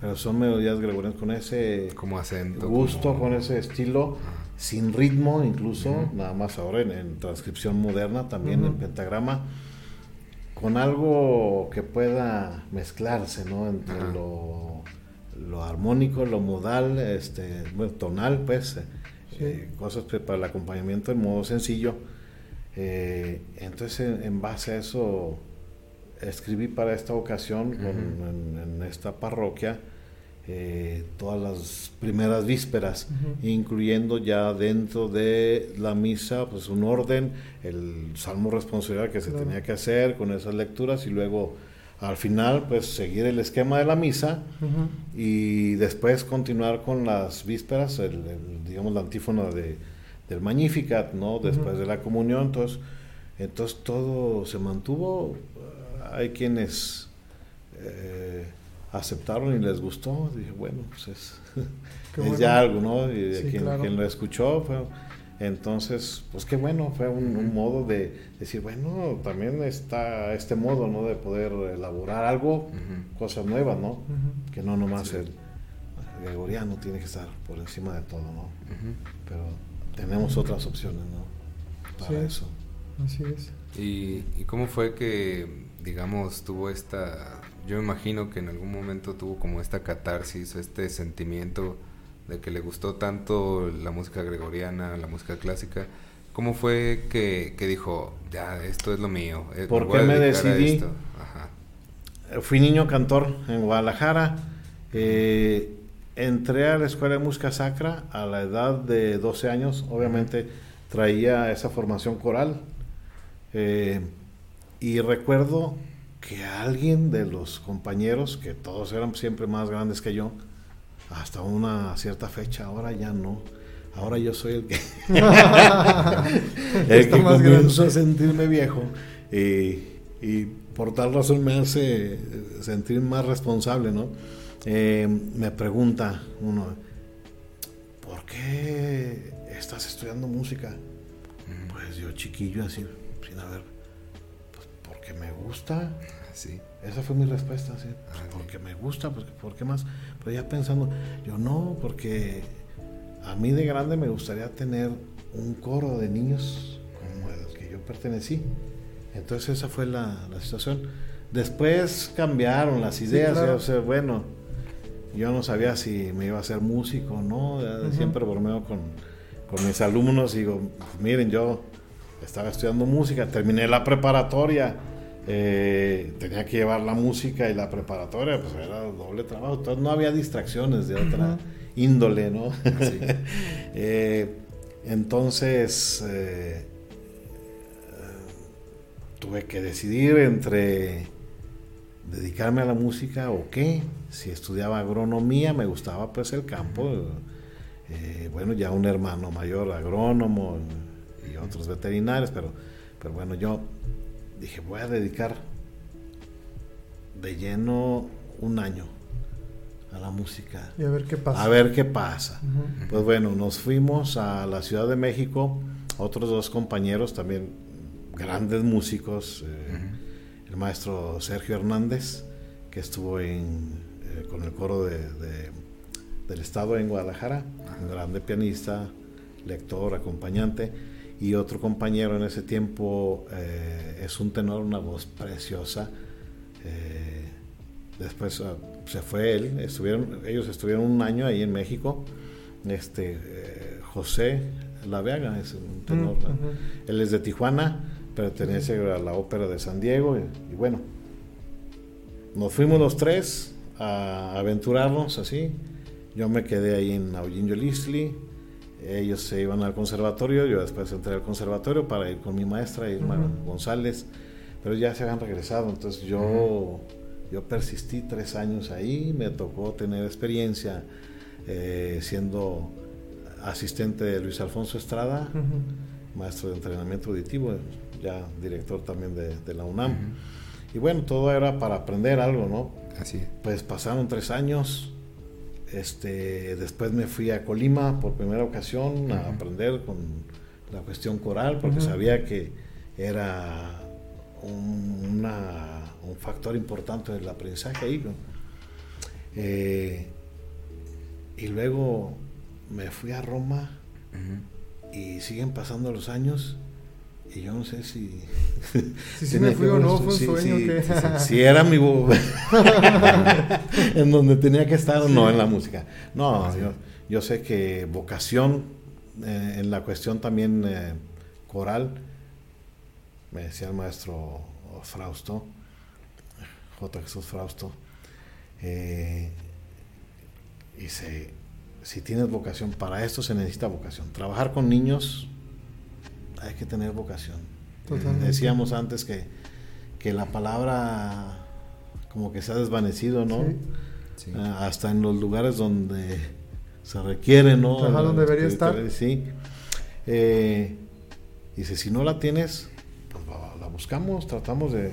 Pero son melodías gregorianas con ese como acento, gusto, con ese estilo, sin ritmo incluso, nada más ahora en, transcripción moderna, también en pentagrama, con algo que pueda mezclarse, ¿no? Entre lo, lo, armónico, lo modal, este, tonal, pues, eh, cosas para el acompañamiento en modo sencillo. Eh, entonces, en base a eso escribí para esta ocasión en, esta parroquia eh, todas las primeras vísperas, incluyendo ya dentro de la misa, pues un orden, el salmo responsorial que se tenía que hacer con esas lecturas y luego al final pues seguir el esquema de la misa y después continuar con las vísperas, el, digamos la antífona de, del Magnificat, ¿no? Después de la comunión, entonces, entonces todo se mantuvo. Hay quienes eh, aceptaron y les gustó. Dije, bueno, pues es, ya algo, ¿no? Y de quien, lo escuchó, entonces, pues qué bueno, fue un, modo de decir, bueno, también está este modo, ¿no? De poder elaborar algo, cosas nuevas, ¿no? Que no nomás el, gregoriano tiene que estar por encima de todo, ¿no? Pero tenemos otras opciones, ¿no? Para eso. Así es. ¿Y, ¿Y cómo fue que digamos, tuvo esta, yo me imagino que en algún momento tuvo como esta catarsis, este sentimiento de que le gustó tanto la música gregoriana, la música clásica. ¿Cómo fue que, dijo, ya, esto es lo mío? Eh, ¿Por qué me decidí? Eh, fui niño cantor en Guadalajara. Eh, entré a la Escuela de Música Sacra a la edad de 12 años. Obviamente traía esa formación coral. Y recuerdo que alguien de los compañeros, que todos eran siempre más grandes que yo, hasta una cierta fecha, ahora ya no. Ahora yo soy el que, (laughs) (laughs) el que comienzo a sentirme viejo y, por tal razón me hace sentir más responsable, ¿no? Eh, me pregunta uno, ¿por qué estás estudiando música? Pues yo chiquillo así, sin haber me gusta. Sí. Esa fue mi respuesta, sí. Ah, porque me gusta, porque, ¿por qué más? Pero ya pensando, yo no, porque a mí de grande me gustaría tener un coro de niños como el que yo pertenecí. Entonces esa fue la, situación. Después cambiaron las ideas, o sea, bueno, yo no sabía si me iba a ser músico o no, siempre bromeo con, con mis alumnos y digo, miren, yo estaba estudiando música, terminé la preparatoria, eh, tenía que llevar la música y la preparatoria, pues era doble trabajo. Entonces no había distracciones de otra índole, ¿no? (laughs) Eh, entonces eh, tuve que decidir entre dedicarme a la música o qué. Si estudiaba agronomía, me gustaba pues el campo. bueno, ya un hermano mayor agrónomo y otros veterinarios, pero, pero bueno, yo dije, voy a dedicar de lleno un año a la música. Y a ver qué pasa. A ver qué pasa. Pues bueno, nos fuimos a la Ciudad de México, otros dos compañeros también grandes músicos, eh, el maestro Sergio Hernández, que estuvo en, eh, con el coro de, del Estado en Guadalajara, un grande pianista, lector, acompañante y otro compañero en ese tiempo eh, es un tenor, una voz preciosa. Eh, después ah, se fue él, estuvieron, ellos estuvieron un año ahí en México. Este, eh, José Laveaga es un tenor. Mm, él es de Tijuana, pertenece a la ópera de San Diego y, bueno, nos fuimos los tres a aventurarnos así. Yo me quedé ahí en Aullinho Lisli ellos se iban al conservatorio, yo después entré al conservatorio para ir con mi maestra Irma González, pero ya se habían regresado, entonces yo, yo persistí tres años ahí, me tocó tener experiencia eh, siendo asistente de Luis Alfonso Estrada, maestro de entrenamiento auditivo, ya director también de, de la UNAM. Y bueno, todo era para aprender algo, ¿no? Así. Pues pasaron tres años, este, después me fui a Colima por primera ocasión a aprender con la cuestión coral, porque sabía que era un, factor importante del aprendizaje ahí. Eh, y luego me fui a Roma y siguen pasando los años y yo no sé si. (laughs) Si me fui o no, fue un sueño que. Si, (laughs) era mi. (laughs) en donde tenía que estar o no en la música. No, yo, sé que vocación eh, en la cuestión también eh, coral, me decía el maestro Frausto, J. Jesús Frausto, eh, dice: si tienes vocación, para esto se necesita vocación. Trabajar con niños hay que tener vocación. Decíamos antes que, que, la palabra como que se ha desvanecido, ¿no? Ah, hasta en los lugares donde se requiere, ¿no? donde debería estar. Sí. Eh, dice, si no la tienes, pues la buscamos, tratamos de...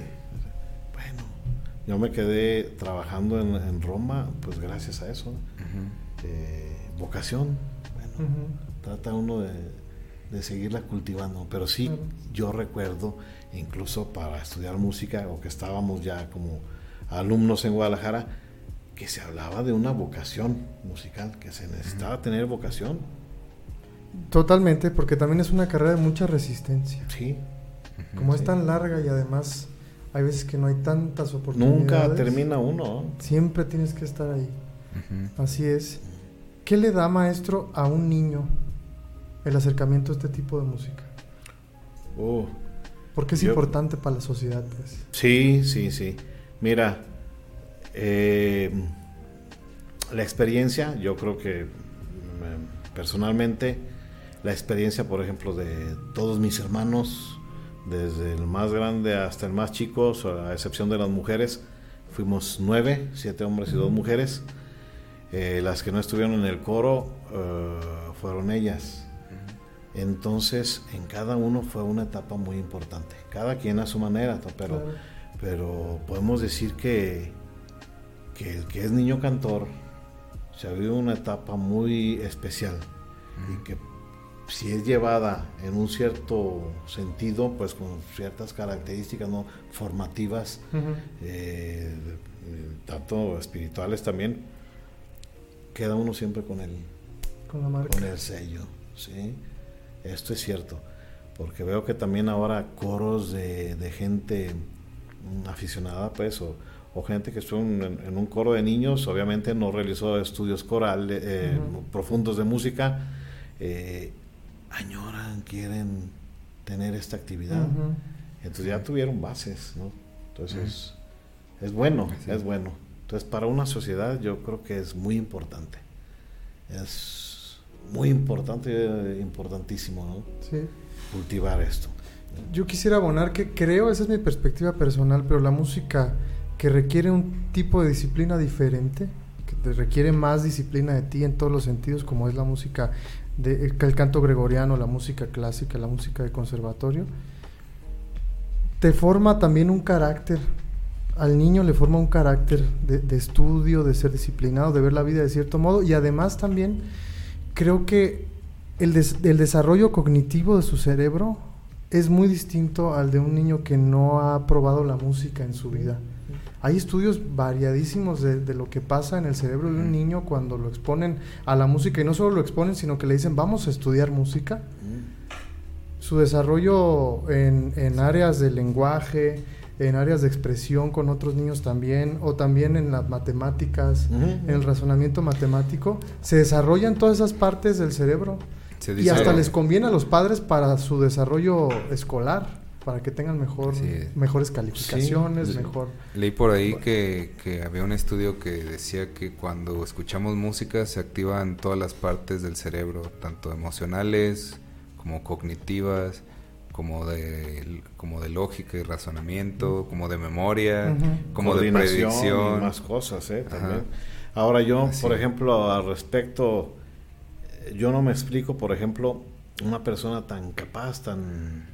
Bueno, yo me quedé trabajando en, Roma, pues gracias a eso. Eh, vocación, bueno, trata uno de de seguirla cultivando. Pero sí, yo recuerdo, incluso para estudiar música, o que estábamos ya como alumnos en Guadalajara, que se hablaba de una vocación musical, que se necesitaba tener vocación. Totalmente, porque también es una carrera de mucha resistencia. Sí. Como es tan larga y además hay veces que no hay tantas oportunidades. Nunca termina uno. Siempre tienes que estar ahí. Así es. ¿Qué le da maestro a un niño el acercamiento a este tipo de música? Oh, Porque es importante para la sociedad, pues. Sí, sí, sí. Mira, eh, la experiencia, yo creo que mm, personalmente, la experiencia, por ejemplo, de todos mis hermanos, desde el más grande hasta el más chico, a excepción de las mujeres, fuimos nueve, siete hombres y dos mujeres. Eh, las que no estuvieron en el coro eh, fueron ellas. Entonces, en cada uno fue una etapa muy importante. Cada quien a su manera, pero, pero podemos decir que, que el que es niño cantor se ha vivido una etapa muy especial y que si es llevada en un cierto sentido, pues con ciertas características ¿no? formativas, eh, tanto espirituales también, queda uno siempre con el, con, la con el sello. ¿sí? Esto es cierto, porque veo que también ahora coros de, gente aficionada, pues, o, gente que estuvo en, un coro de niños, obviamente no realizó estudios corales eh, profundos de música, eh, añoran, quieren tener esta actividad. Entonces ya tuvieron bases, ¿no? Entonces, es bueno, es bueno. Entonces, para una sociedad yo creo que es muy importante. Es muy importante, importantísimo, ¿no? Sí. Cultivar esto. Yo quisiera abonar que creo, esa es mi perspectiva personal, pero la música que requiere un tipo de disciplina diferente, que te requiere más disciplina de ti en todos los sentidos, como es la música, de, el, el canto gregoriano, la música clásica, la música de conservatorio, te forma también un carácter. Al niño le forma un carácter de, de estudio, de ser disciplinado, de ver la vida de cierto modo, y además también creo que el, des- el desarrollo cognitivo de su cerebro es muy distinto al de un niño que no ha probado la música en su vida. Hay estudios variadísimos de, de lo que pasa en el cerebro de un niño cuando lo exponen a la música y no solo lo exponen, sino que le dicen vamos a estudiar música. Su desarrollo en, en áreas de lenguaje, en áreas de expresión con otros niños también, o también en las matemáticas, en el razonamiento matemático, se desarrollan todas esas partes del cerebro Se y hasta les conviene a los padres para su desarrollo escolar, para que tengan mejor, mejores calificaciones, Sí. mejor... Leí por ahí que, que había un estudio que decía que cuando escuchamos música se activan todas las partes del cerebro, tanto emocionales como cognitivas, como de, como de lógica y razonamiento, como de memoria, como de predicción. y más cosas, ¿eh? Ajá. También. Ahora yo, Así. por ejemplo, al respecto, yo no me explico, por ejemplo, una persona tan capaz, tan,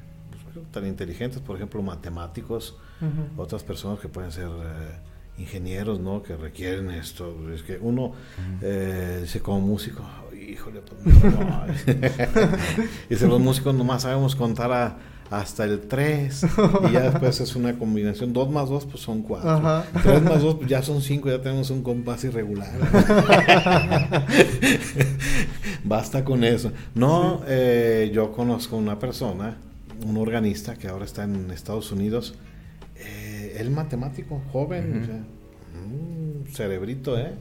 pues, tan inteligente, por ejemplo, matemáticos, Ujú. otras personas que pueden ser eh, ingenieros, ¿no? Que requieren esto. Es que uno eh, dice como músico, híjole, pues no, no". Dice, (laughs) los músicos nomás sabemos contar a- hasta el 3 y ya después es una combinación. 2 más 2 pues son 4. Ajá. 3 más 2 pues ya son 5, ya tenemos un compás irregular. (laughs) Basta con eso. No, eh, yo conozco una persona, un organista que ahora está en Estados Unidos. Eh, él matemático, joven, Ujú. o sea, un cerebrito, ¿eh?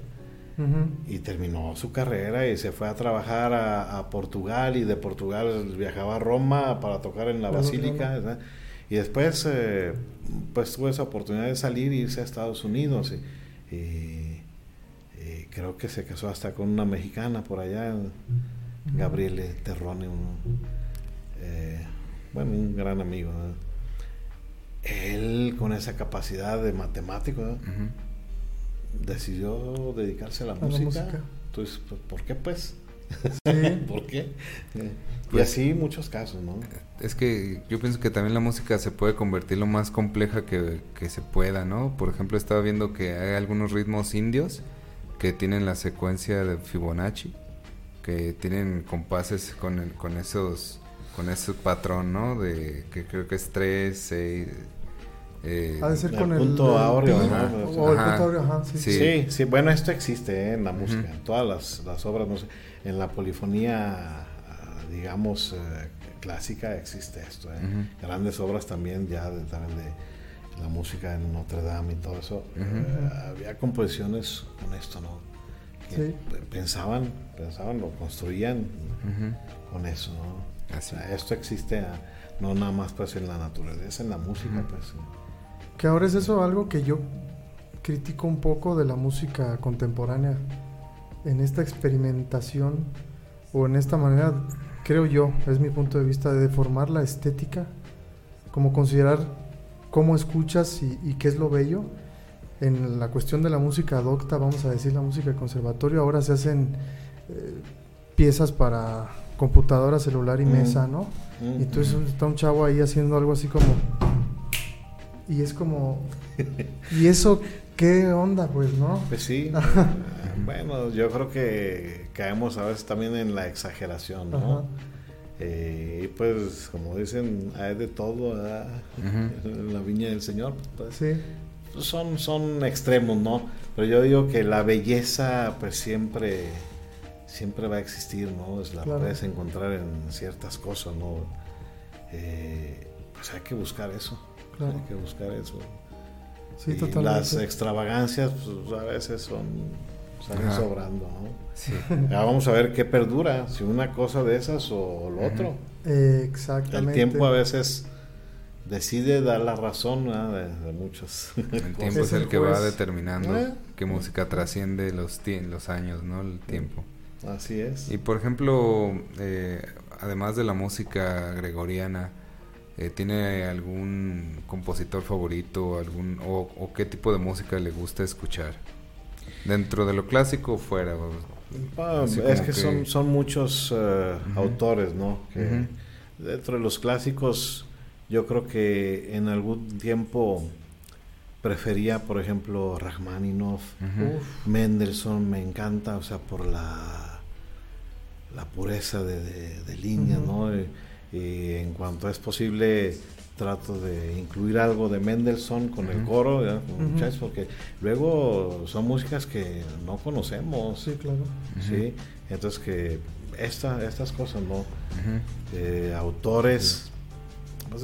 Ujú. Y terminó su carrera y se fue a trabajar a, a Portugal y de Portugal viajaba a Roma para tocar en la basílica. Y después eh, pues tuvo esa oportunidad de salir e irse a Estados Unidos. Y, y- y creo que se casó hasta con una mexicana por allá, Gabriele Terrone, un, eh, bueno, un gran amigo. Él con esa capacidad de matemático, ¿verdad? Ujú. Decidió dedicarse a la, música. música. Entonces, pues, ¿por qué pues? Sí. (laughs) ¿Por qué? Eh, y Pues- así muchos casos, ¿no? Es que yo pienso que también la música se puede convertir lo más compleja que, que se pueda, ¿no? Por ejemplo, estaba viendo que hay algunos ritmos indios que tienen la secuencia de Fibonacci, que tienen compases con, el- con esos con ese patrón, ¿no? De que creo que es 3, 6... Eh, Ha de ser El con el, punto áureo, sí. Sí. Sí, sí, bueno, esto existe ¿eh? en la música, en todas las, las obras, no sé, en la polifonía, digamos, eh, clásica existe esto. ¿eh? Ujú. Grandes obras también ya de, también de la música en Notre Dame y todo eso. eh, había composiciones con esto, ¿no? Que Sí. pensaban, pensaban, lo construían con eso, ¿no? Así. O sea, esto existe ah, no nada más pues en la naturaleza, en la música, pues. Que ahora es eso algo que yo critico un poco de la música contemporánea. En esta experimentación o en esta manera, creo yo, es mi punto de vista, de deformar la estética, como considerar cómo escuchas y, y qué es lo bello. En la cuestión de la música docta, vamos a decir la música de conservatorio, ahora se hacen eh, piezas para computadora, celular y Mm. mesa, ¿no? Y entonces está un chavo ahí haciendo algo así como. Y es como. ¿Y eso qué onda, pues, no? Pues sí. (laughs) bueno, yo creo que caemos a veces también en la exageración, ¿no? Eh, y pues, como dicen, hay de todo la viña del Señor. Pues, Sí, son, son extremos, ¿no? Pero yo digo que la belleza, pues siempre, siempre va a existir, ¿no? Es la Claro. puedes encontrar en ciertas cosas, ¿no? Eh, pues hay que buscar eso. Claro. Hay que buscar eso. sí, y totalmente. las extravagancias, pues a veces son salen Ajá. sobrando, ¿no? Sí. (laughs) Ya vamos a ver qué perdura, si una cosa de esas o lo otro. Eh, El exactamente. tiempo a veces decide dar la razón de, de, muchos. (laughs) El tiempo es el que va determinando ¿Eh? qué música trasciende los, los años, ¿no? El tiempo. Así es. Y por ejemplo, eh, además de la música gregoriana, eh, ¿tiene algún compositor favorito algún o, qué tipo de música le gusta escuchar? ¿Dentro de lo clásico o fuera? Ah, es que, Son, son muchos uh, autores, ¿no? Que Dentro de los clásicos, yo creo que en algún tiempo prefería, por ejemplo, Rachmaninoff, Mendelssohn, me encanta, o sea, por la, la pureza de, de, línea, ¿no? Y, en cuanto es posible, trato de incluir algo de Mendelssohn con el coro, porque luego son músicas que no conocemos. Sí, claro. Sí, entonces que esta, estas cosas, ¿no? Eh, autores.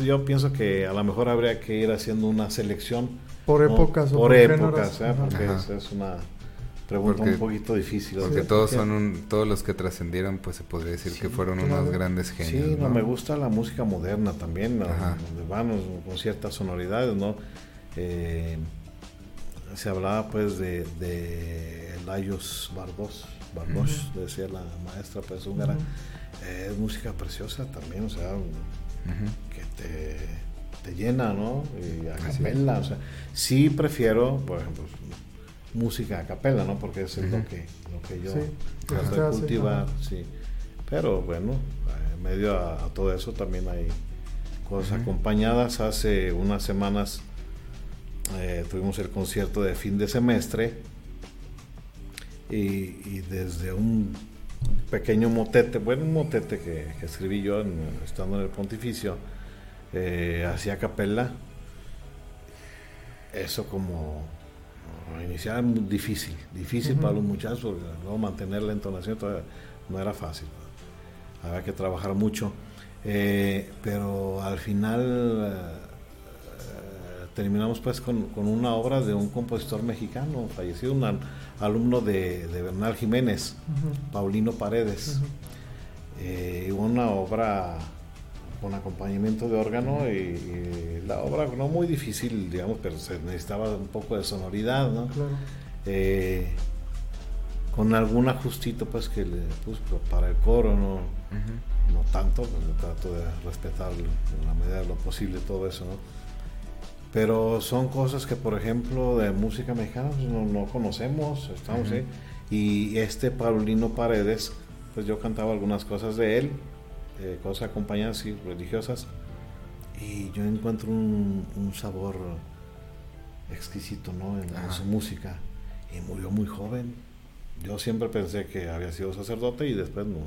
yo pienso que a lo mejor habría que ir haciendo una selección. Por épocas o por, épocas, ¿eh? porque es, una pregunta un poquito difícil. Porque todos son todos los que trascendieron, pues se podría decir que fueron unos grandes genios. Sí, ¿no? me gusta la música moderna también, donde van con ciertas sonoridades, ¿no? Eh, se hablaba pues de, de Lajos Bardos, Bardos, decía la maestra pues húngara, es música preciosa también, o sea, que te, te, llena, ¿no? Y a capella, o sea, sí prefiero, por ejemplo, música a capella, ¿no? Porque es lo que, lo que yo trato de cultivar, sí. Pero bueno, en medio a, todo eso también hay cosas acompañadas. Hace unas semanas eh, tuvimos el concierto de fin de semestre y, desde un pequeño motete, bueno, un motete que, escribí yo estando en el pontificio, eh, hacía capella, eso como iniciar muy difícil, difícil para los muchachos, luego mantener la entonación todavía no era fácil, había que trabajar mucho, eh, pero al final terminamos pues con, una obra de un compositor mexicano fallecido, un alumno de, Bernal Jiménez, Paulino Paredes. Eh, una obra con acompañamiento de órgano y, la obra no muy difícil, digamos, pero se necesitaba un poco de sonoridad, ¿no? Eh, con algún ajustito pues que le puse para el coro, no, no tanto, pero trato de respetar en la medida de lo posible todo eso, ¿no? Pero son cosas que, por ejemplo, de música mexicana pues, no, conocemos, estamos Y este Paulino Paredes, pues yo cantaba algunas cosas de él, eh, cosas acompañadas y religiosas, y yo encuentro un, sabor exquisito ¿no? en, su música. Y murió muy joven. Yo siempre pensé que había sido sacerdote y después no,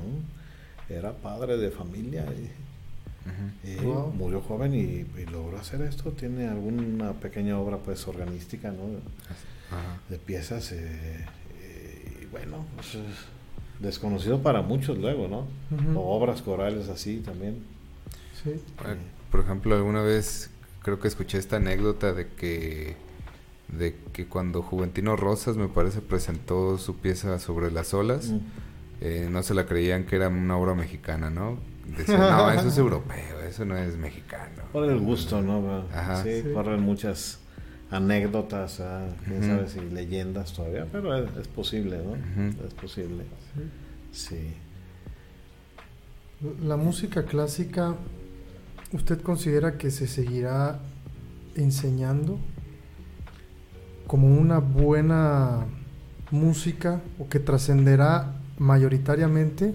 era padre de familia. Y, murió joven y, logró hacer esto. Tiene alguna pequeña obra pues organística, ¿no? De piezas. Eh, eh, y bueno, pues, desconocido para muchos luego, ¿no? O obras corales así también. Sí. Por ejemplo, alguna vez creo que escuché esta anécdota de que de que cuando Juventino Rosas me parece presentó su pieza sobre las olas, no se la creían que era una obra mexicana, ¿no? Decían, no, eso es (laughs) europeo, eso no es mexicano. Por el gusto, ¿no? Sí, corren muchas anécdotas, ah, quién sabe si leyendas todavía, pero es, posible, ¿no? Es posible. Sí. La música clásica, ¿usted considera que se seguirá enseñando como una buena música o que trascenderá mayoritariamente?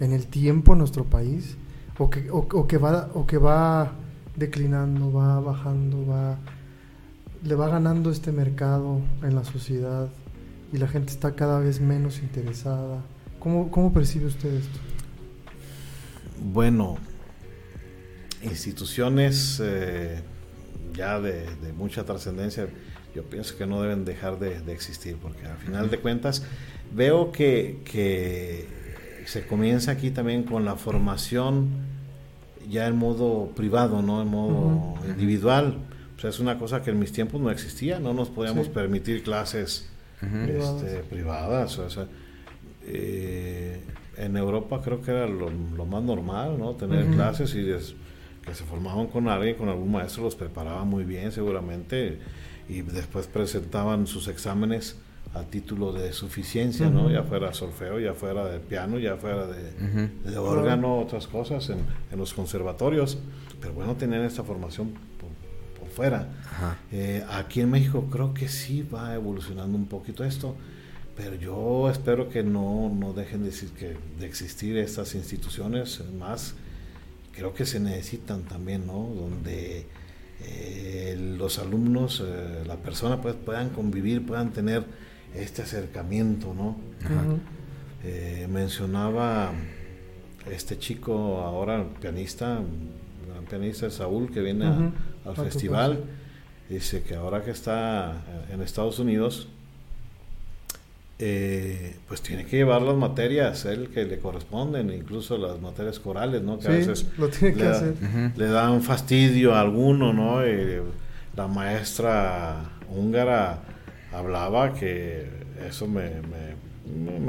en el tiempo en nuestro país o que, o, que va o que va declinando, va bajando, va le va ganando este mercado en la sociedad y la gente está cada vez menos interesada. ¿Cómo, cómo percibe usted esto? Bueno, instituciones eh, ya de, mucha trascendencia, yo pienso que no deben dejar de, de existir, porque al final de cuentas veo que, que se comienza aquí también con la formación ya en modo privado, ¿no? En modo individual. O sea, es una cosa que en mis tiempos no existía, no nos podíamos permitir clases este, privadas. O sea, eh, en Europa creo que era lo, más normal, ¿no? Tener clases y que se formaban con alguien, con algún maestro, los preparaba muy bien seguramente y después presentaban sus exámenes a título de suficiencia, ¿no? Ya fuera solfeo, ya fuera de piano, ya fuera de, órgano, otras cosas en, los conservatorios. Pero bueno, tenían esta formación fuera. Eh, aquí en México creo que sí va evolucionando un poquito esto, pero yo espero que no, no dejen de, decir que, de existir estas instituciones más. Creo que se necesitan también, ¿no? Donde eh, los alumnos, eh, la persona pues, puedan convivir, puedan tener este acercamiento, ¿no? Eh, mencionaba este chico ahora, pianista, pianista Saúl, que viene al festival, dice que ahora que está en Estados Unidos, eh, pues tiene que llevar las materias, él que le corresponden, incluso las materias corales, ¿no? Que a veces lo tiene que le, hacer. le dan fastidio a alguno, ¿no? la maestra húngara hablaba que eso me, me,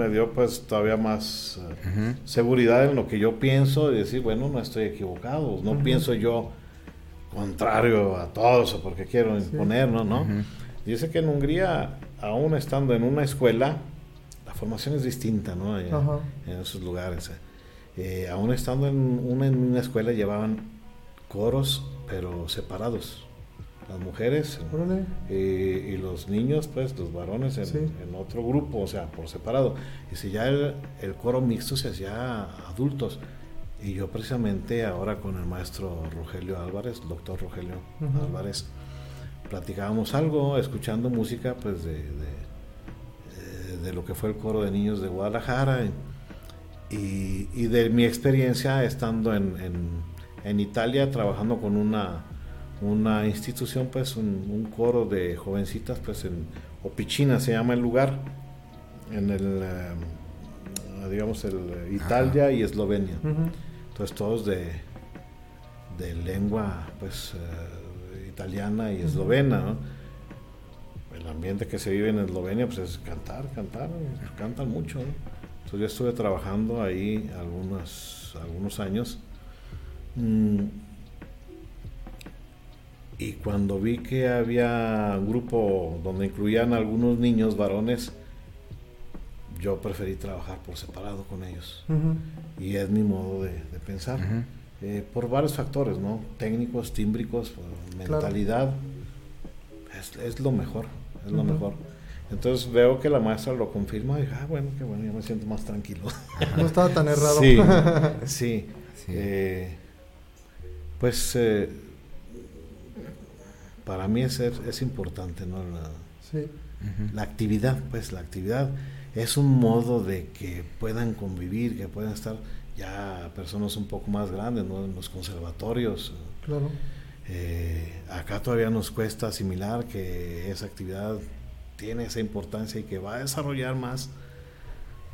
dio pues todavía más eh, seguridad en lo que yo pienso y decir, bueno, no estoy equivocado, no pienso yo contrario a todo eso porque quiero imponernos, ¿no? Dice que en Hungría, aún estando en una escuela, la formación es distinta, ¿no? En, esos lugares. Eh, aún estando en una, en una escuela llevaban coros, pero separados las mujeres y los niños, pues los varones en, otro grupo, o sea, por separado. Y si ya el, coro mixto se hacía adultos. Y yo precisamente ahora con el maestro Rogelio Álvarez, doctor Rogelio Álvarez, platicábamos algo, escuchando música pues de, eh, de, lo que fue el coro de niños de Guadalajara y, y de mi experiencia estando en, en, en Italia trabajando con una una institución, pues un, coro de jovencitas, pues en Opichina se llama el lugar, en el, eh, digamos, el Italia y Eslovenia. Entonces todos de, de lengua, pues, eh, italiana y eslovena, El ambiente que se vive en Eslovenia, pues es cantar, cantar, cantan mucho, Entonces yo estuve trabajando ahí algunos, algunos años. Mm, y cuando vi que había un grupo donde incluían algunos niños varones, yo preferí trabajar por separado con ellos. Y es mi modo de, pensar. Eh, por varios factores, ¿no? Técnicos, tímbricos, mentalidad. Es, lo mejor, es lo mejor. Entonces veo que la maestra lo confirma y dije, ah, bueno, qué bueno, yo me siento más tranquilo. (laughs) No estaba tan errado. Sí, (laughs) sí. Eh, pues eh, para mí es, es importante, ¿no? La, la actividad, pues la actividad es un modo de que puedan convivir, que puedan estar ya personas un poco más grandes, ¿no? En los conservatorios. Claro. Eh, acá todavía nos cuesta asimilar que esa actividad tiene esa importancia y que va a desarrollar más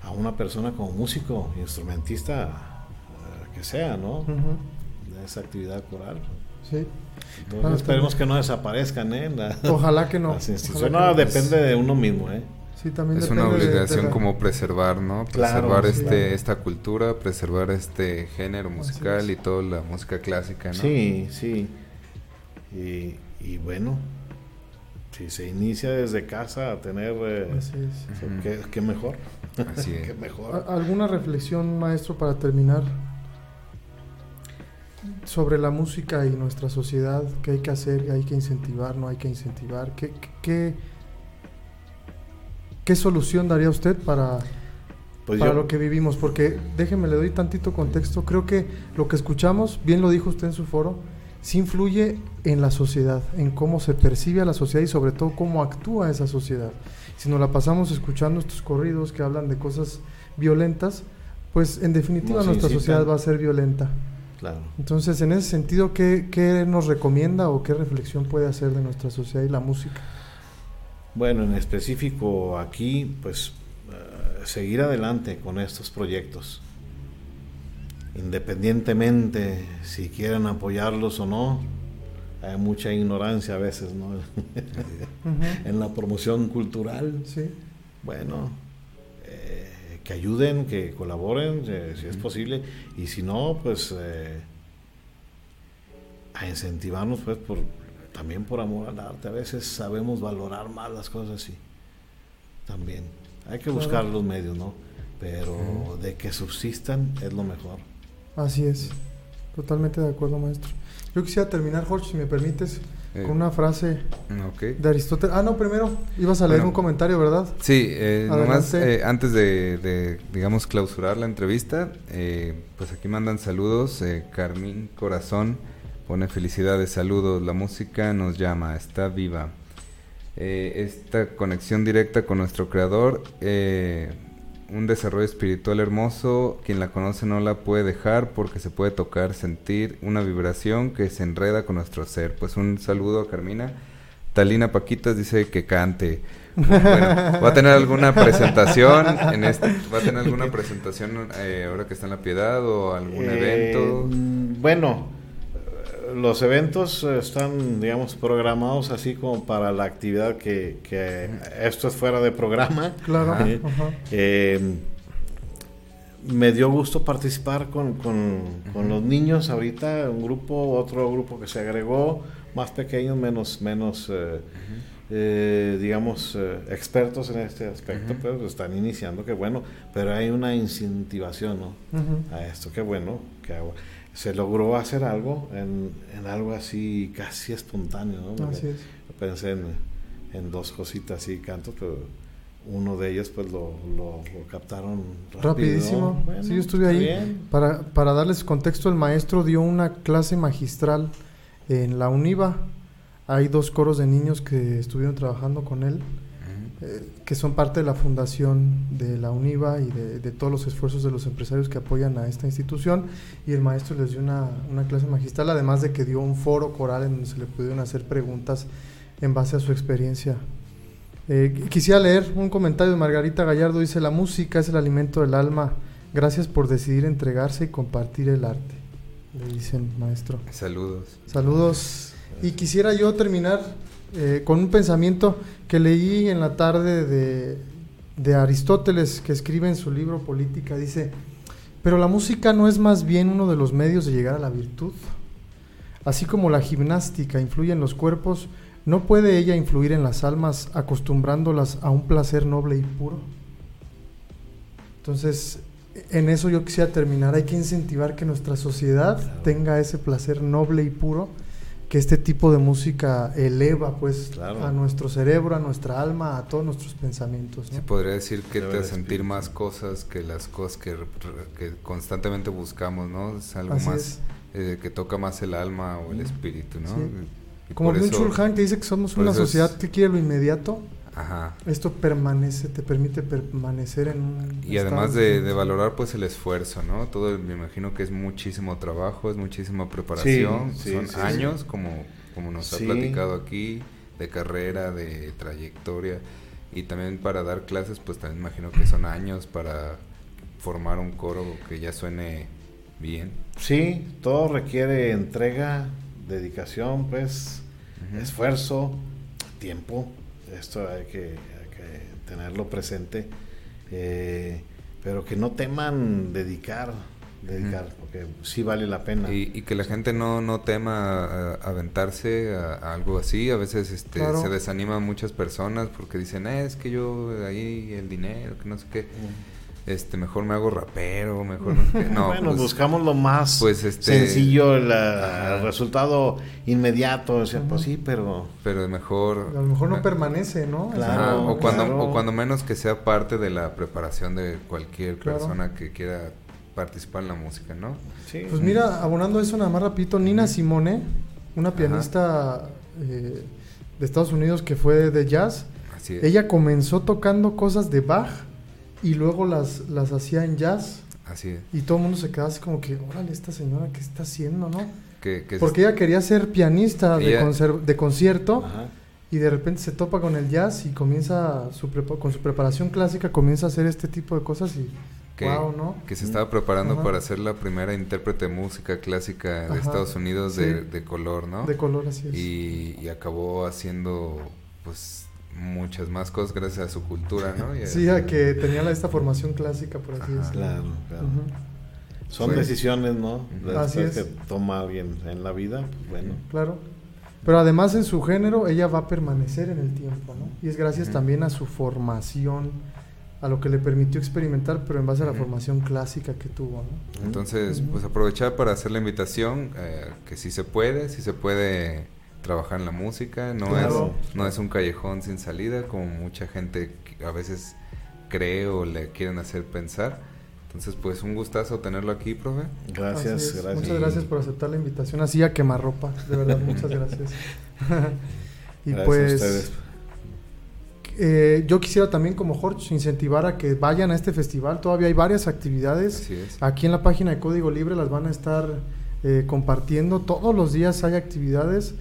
a una persona como músico, instrumentista, eh, que sea, ¿no? De esa actividad coral. Sí. esperemos que no desaparezcan, ¿eh? (laughs) (laughs) ojalá que no. no, depende de uno mismo, ¿eh? Sí, también es una obligación como preservar, ¿no? Preservar este, esta cultura, preservar este género musical y toda la música clásica, ¿no? Sí, sí. Y, y bueno, si se inicia desde casa a tener... Eh, ¿qué, mejor? Así (laughs) es. ¿Qué mejor? ¿Alguna reflexión, maestro, para terminar? Sobre la música y nuestra sociedad, qué hay que hacer, qué hay que incentivar, no hay que incentivar, qué, qué, qué solución daría usted para, pues para lo que vivimos, porque déjeme, le doy tantito contexto, creo que lo que escuchamos, bien lo dijo usted en su foro, sí influye en la sociedad, en cómo se percibe a la sociedad y sobre todo cómo actúa esa sociedad. Si nos la pasamos escuchando estos corridos que hablan de cosas violentas, pues en definitiva nuestra sociedad va a ser violenta. Entonces, en ese sentido, ¿qué, nos recomienda o qué reflexión puede hacer de nuestra sociedad y la música? Bueno, en específico aquí, pues eh, seguir adelante con estos proyectos. Independientemente si quieren apoyarlos o no, hay mucha ignorancia a veces, ¿no? (laughs) en la promoción cultural. Sí. Bueno, que ayuden, que colaboren, eh, si es posible, y si no, pues eh, a incentivarnos pues por también por amor al arte. A veces sabemos valorar más las cosas así. También. Hay que buscar los medios, ¿no? Pero de que subsistan es lo mejor. Así es. Totalmente de acuerdo, maestro. Yo quisiera terminar, Jorge, si me permites, Eh, con una frase de Aristóteles. Ah, no, primero ibas a leer Bueno. un comentario, ¿verdad? Sí, eh, nomás eh, antes de, de, digamos, clausurar la entrevista, eh, pues aquí mandan saludos. Carmín Corazón pone felicidades, saludos. La música nos llama, está viva. Eh, esta conexión directa con nuestro creador, eh, un desarrollo espiritual hermoso. Quien la conoce no la puede dejar porque se puede tocar, sentir una vibración que se enreda con nuestro ser. Pues un saludo a Carmina. Talina Paquitas dice que cante. (laughs) Bueno, va a tener alguna presentación en este, va a tener alguna presentación eh, ahora que está en la Piedad o algún Eh, evento. mm, Bueno, los eventos eh, están, digamos, programados así como para la actividad que, que esto es fuera de programa. Claro. Eh, me dio gusto participar con, con- con los niños ahorita, un grupo, otro grupo que se agregó, más pequeños, menos, menos eh, eh, digamos, eh, expertos en este aspecto, Ujú. pues están iniciando, qué bueno, pero hay una incentivación ¿no? A esto, qué bueno, que hago- se logró hacer algo en, en algo así casi espontáneo, ¿no? Así es. pensé en, en dos cositas y cantos, pero uno de ellos pues lo, lo, lo captaron rápido. Rapidísimo. Bueno, sí, yo estuve ahí. bien. Para, para darles contexto, el maestro dio una clase magistral en la UNIVA. Hay dos coros de niños que estuvieron trabajando con él, eh, que son parte de la fundación de la UNIVA y de, de todos los esfuerzos de los empresarios que apoyan a esta institución. Y el maestro les dio una, una clase magistral, además de que dio un foro coral en donde se le pudieron hacer preguntas en base a su experiencia. Eh, qu- quisiera leer un comentario de Margarita Gallardo. Dice, la música es el alimento del alma. Gracias por decidir entregarse y compartir el arte. Le dicen, maestro. Saludos. Saludos. Y quisiera yo terminar eh, con un pensamiento que leí en la tarde de, de Aristóteles, que escribe en su libro Política. Dice, pero la música no es más bien uno de los medios de llegar a la virtud. Así como la gimnástica influye en los cuerpos, ¿no puede ella influir en las almas acostumbrándolas a un placer noble y puro? Entonces, en eso yo quisiera terminar. Hay que incentivar que nuestra sociedad tenga ese placer noble y puro que este tipo de música eleva pues Claro. a nuestro cerebro, a nuestra alma, a todos nuestros pensamientos. ¿no? Se podría decir que Debe te hace sentir más cosas que las cosas que, constantemente buscamos, ¿no? Es algo Así más es. eh, que toca más el alma o el espíritu, ¿no? Sí. Como por Byung eso- Chul Han que dice que somos una eso es- sociedad que quiere lo inmediato, Ajá. esto permanece, te permite permanecer en un Y además de, valorar pues el esfuerzo, ¿no? Todo me imagino que es muchísimo trabajo, es muchísima preparación, Sí, sí, son sí, sí. años como como nos Sí. ha platicado aquí de carrera, de trayectoria y también para dar clases pues también imagino que son años para formar un coro que ya suene bien. Sí, todo requiere entrega, dedicación, pues, esfuerzo, tiempo. Esto hay que, hay que tenerlo presente. Eh, pero que no teman dedicar, dedicar, porque sí vale la pena. Y, y que la gente no, no tema a- aventarse a, a algo así. A veces este, Claro. se desaniman muchas personas porque dicen, "Eh, es que yo ahí el dinero, que no sé qué. Este, mejor me hago rapero, mejor no sé qué". (laughs) No, bueno, pues, buscamos lo más pues, este- sencillo, el, resultado inmediato. O sea, pues sí, pero pero mejor... A lo mejor no permanece, ¿no? Claro, o, cuando, claro. o cuando menos que sea parte de la preparación de cualquier Claro. persona que quiera participar en la música, ¿no? sí. Pues mira, abonando eso nada más rapidito, Nina. Simone, una pianista eh, de Estados Unidos que fue de jazz, Así es. ella comenzó tocando cosas de Bach y luego las, las hacía en jazz Así es. y todo el mundo se quedaba así como que, órale, esta señora, ¿qué está haciendo, no? Que, que Porque ella quería ser pianista de, Ella- concer- de concierto Ajá. y de repente se topa con el jazz y comienza su con su preparación clásica comienza a hacer este tipo de cosas y que, wow, ¿no? que se estaba preparando Ajá. para ser la primera intérprete de música clásica de Ajá, Estados Unidos sí. de, de color, ¿no? De color así es. y, y acabó haciendo pues muchas más cosas gracias a su cultura, ¿no? Y Sí, a que tenía la- esta formación clásica, por así decirlo. Claro, claro. Son decisiones, ¿no? Es. que toma alguien en la vida, pues bueno. Claro. Pero además en su género ella va a permanecer en el tiempo, ¿no? Y es gracias también a su formación, a lo que le permitió experimentar, pero en base a la formación clásica que tuvo, ¿no? Entonces, pues aprovechar para hacer la invitación, eh, que si se puede, si se puede trabajar en la música, no, Claro. es, no es un callejón sin salida, como mucha gente a veces cree o le quieren hacer pensar. Entonces, pues un gustazo tenerlo aquí, profe. Gracias, gracias. Muchas gracias por aceptar la invitación así a quemarropa, de verdad, muchas gracias. (laughs) y Gracias a pues ustedes. eh, yo quisiera también como Jorge incentivar a que vayan a este festival, todavía hay varias actividades. Así es. Aquí en la página de Código Libre las van a estar eh, compartiendo. Todos los días hay actividades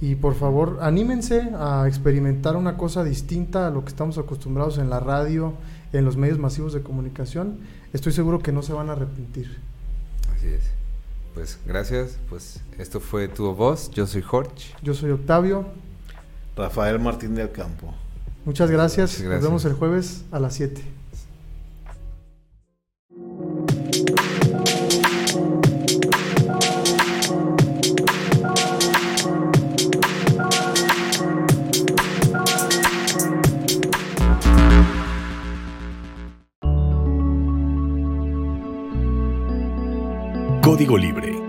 y por favor anímense a experimentar una cosa distinta a lo que estamos acostumbrados en la radio, en los medios masivos de comunicación. Estoy seguro que no se van a arrepentir. Así es. Pues gracias. Pues esto fue Tu Voz. Yo soy Jorge. Yo soy Octavio. Rafael Martín del Campo. Muchas gracias. Muchas Nos gracias. vemos el jueves a las 7. Código Libre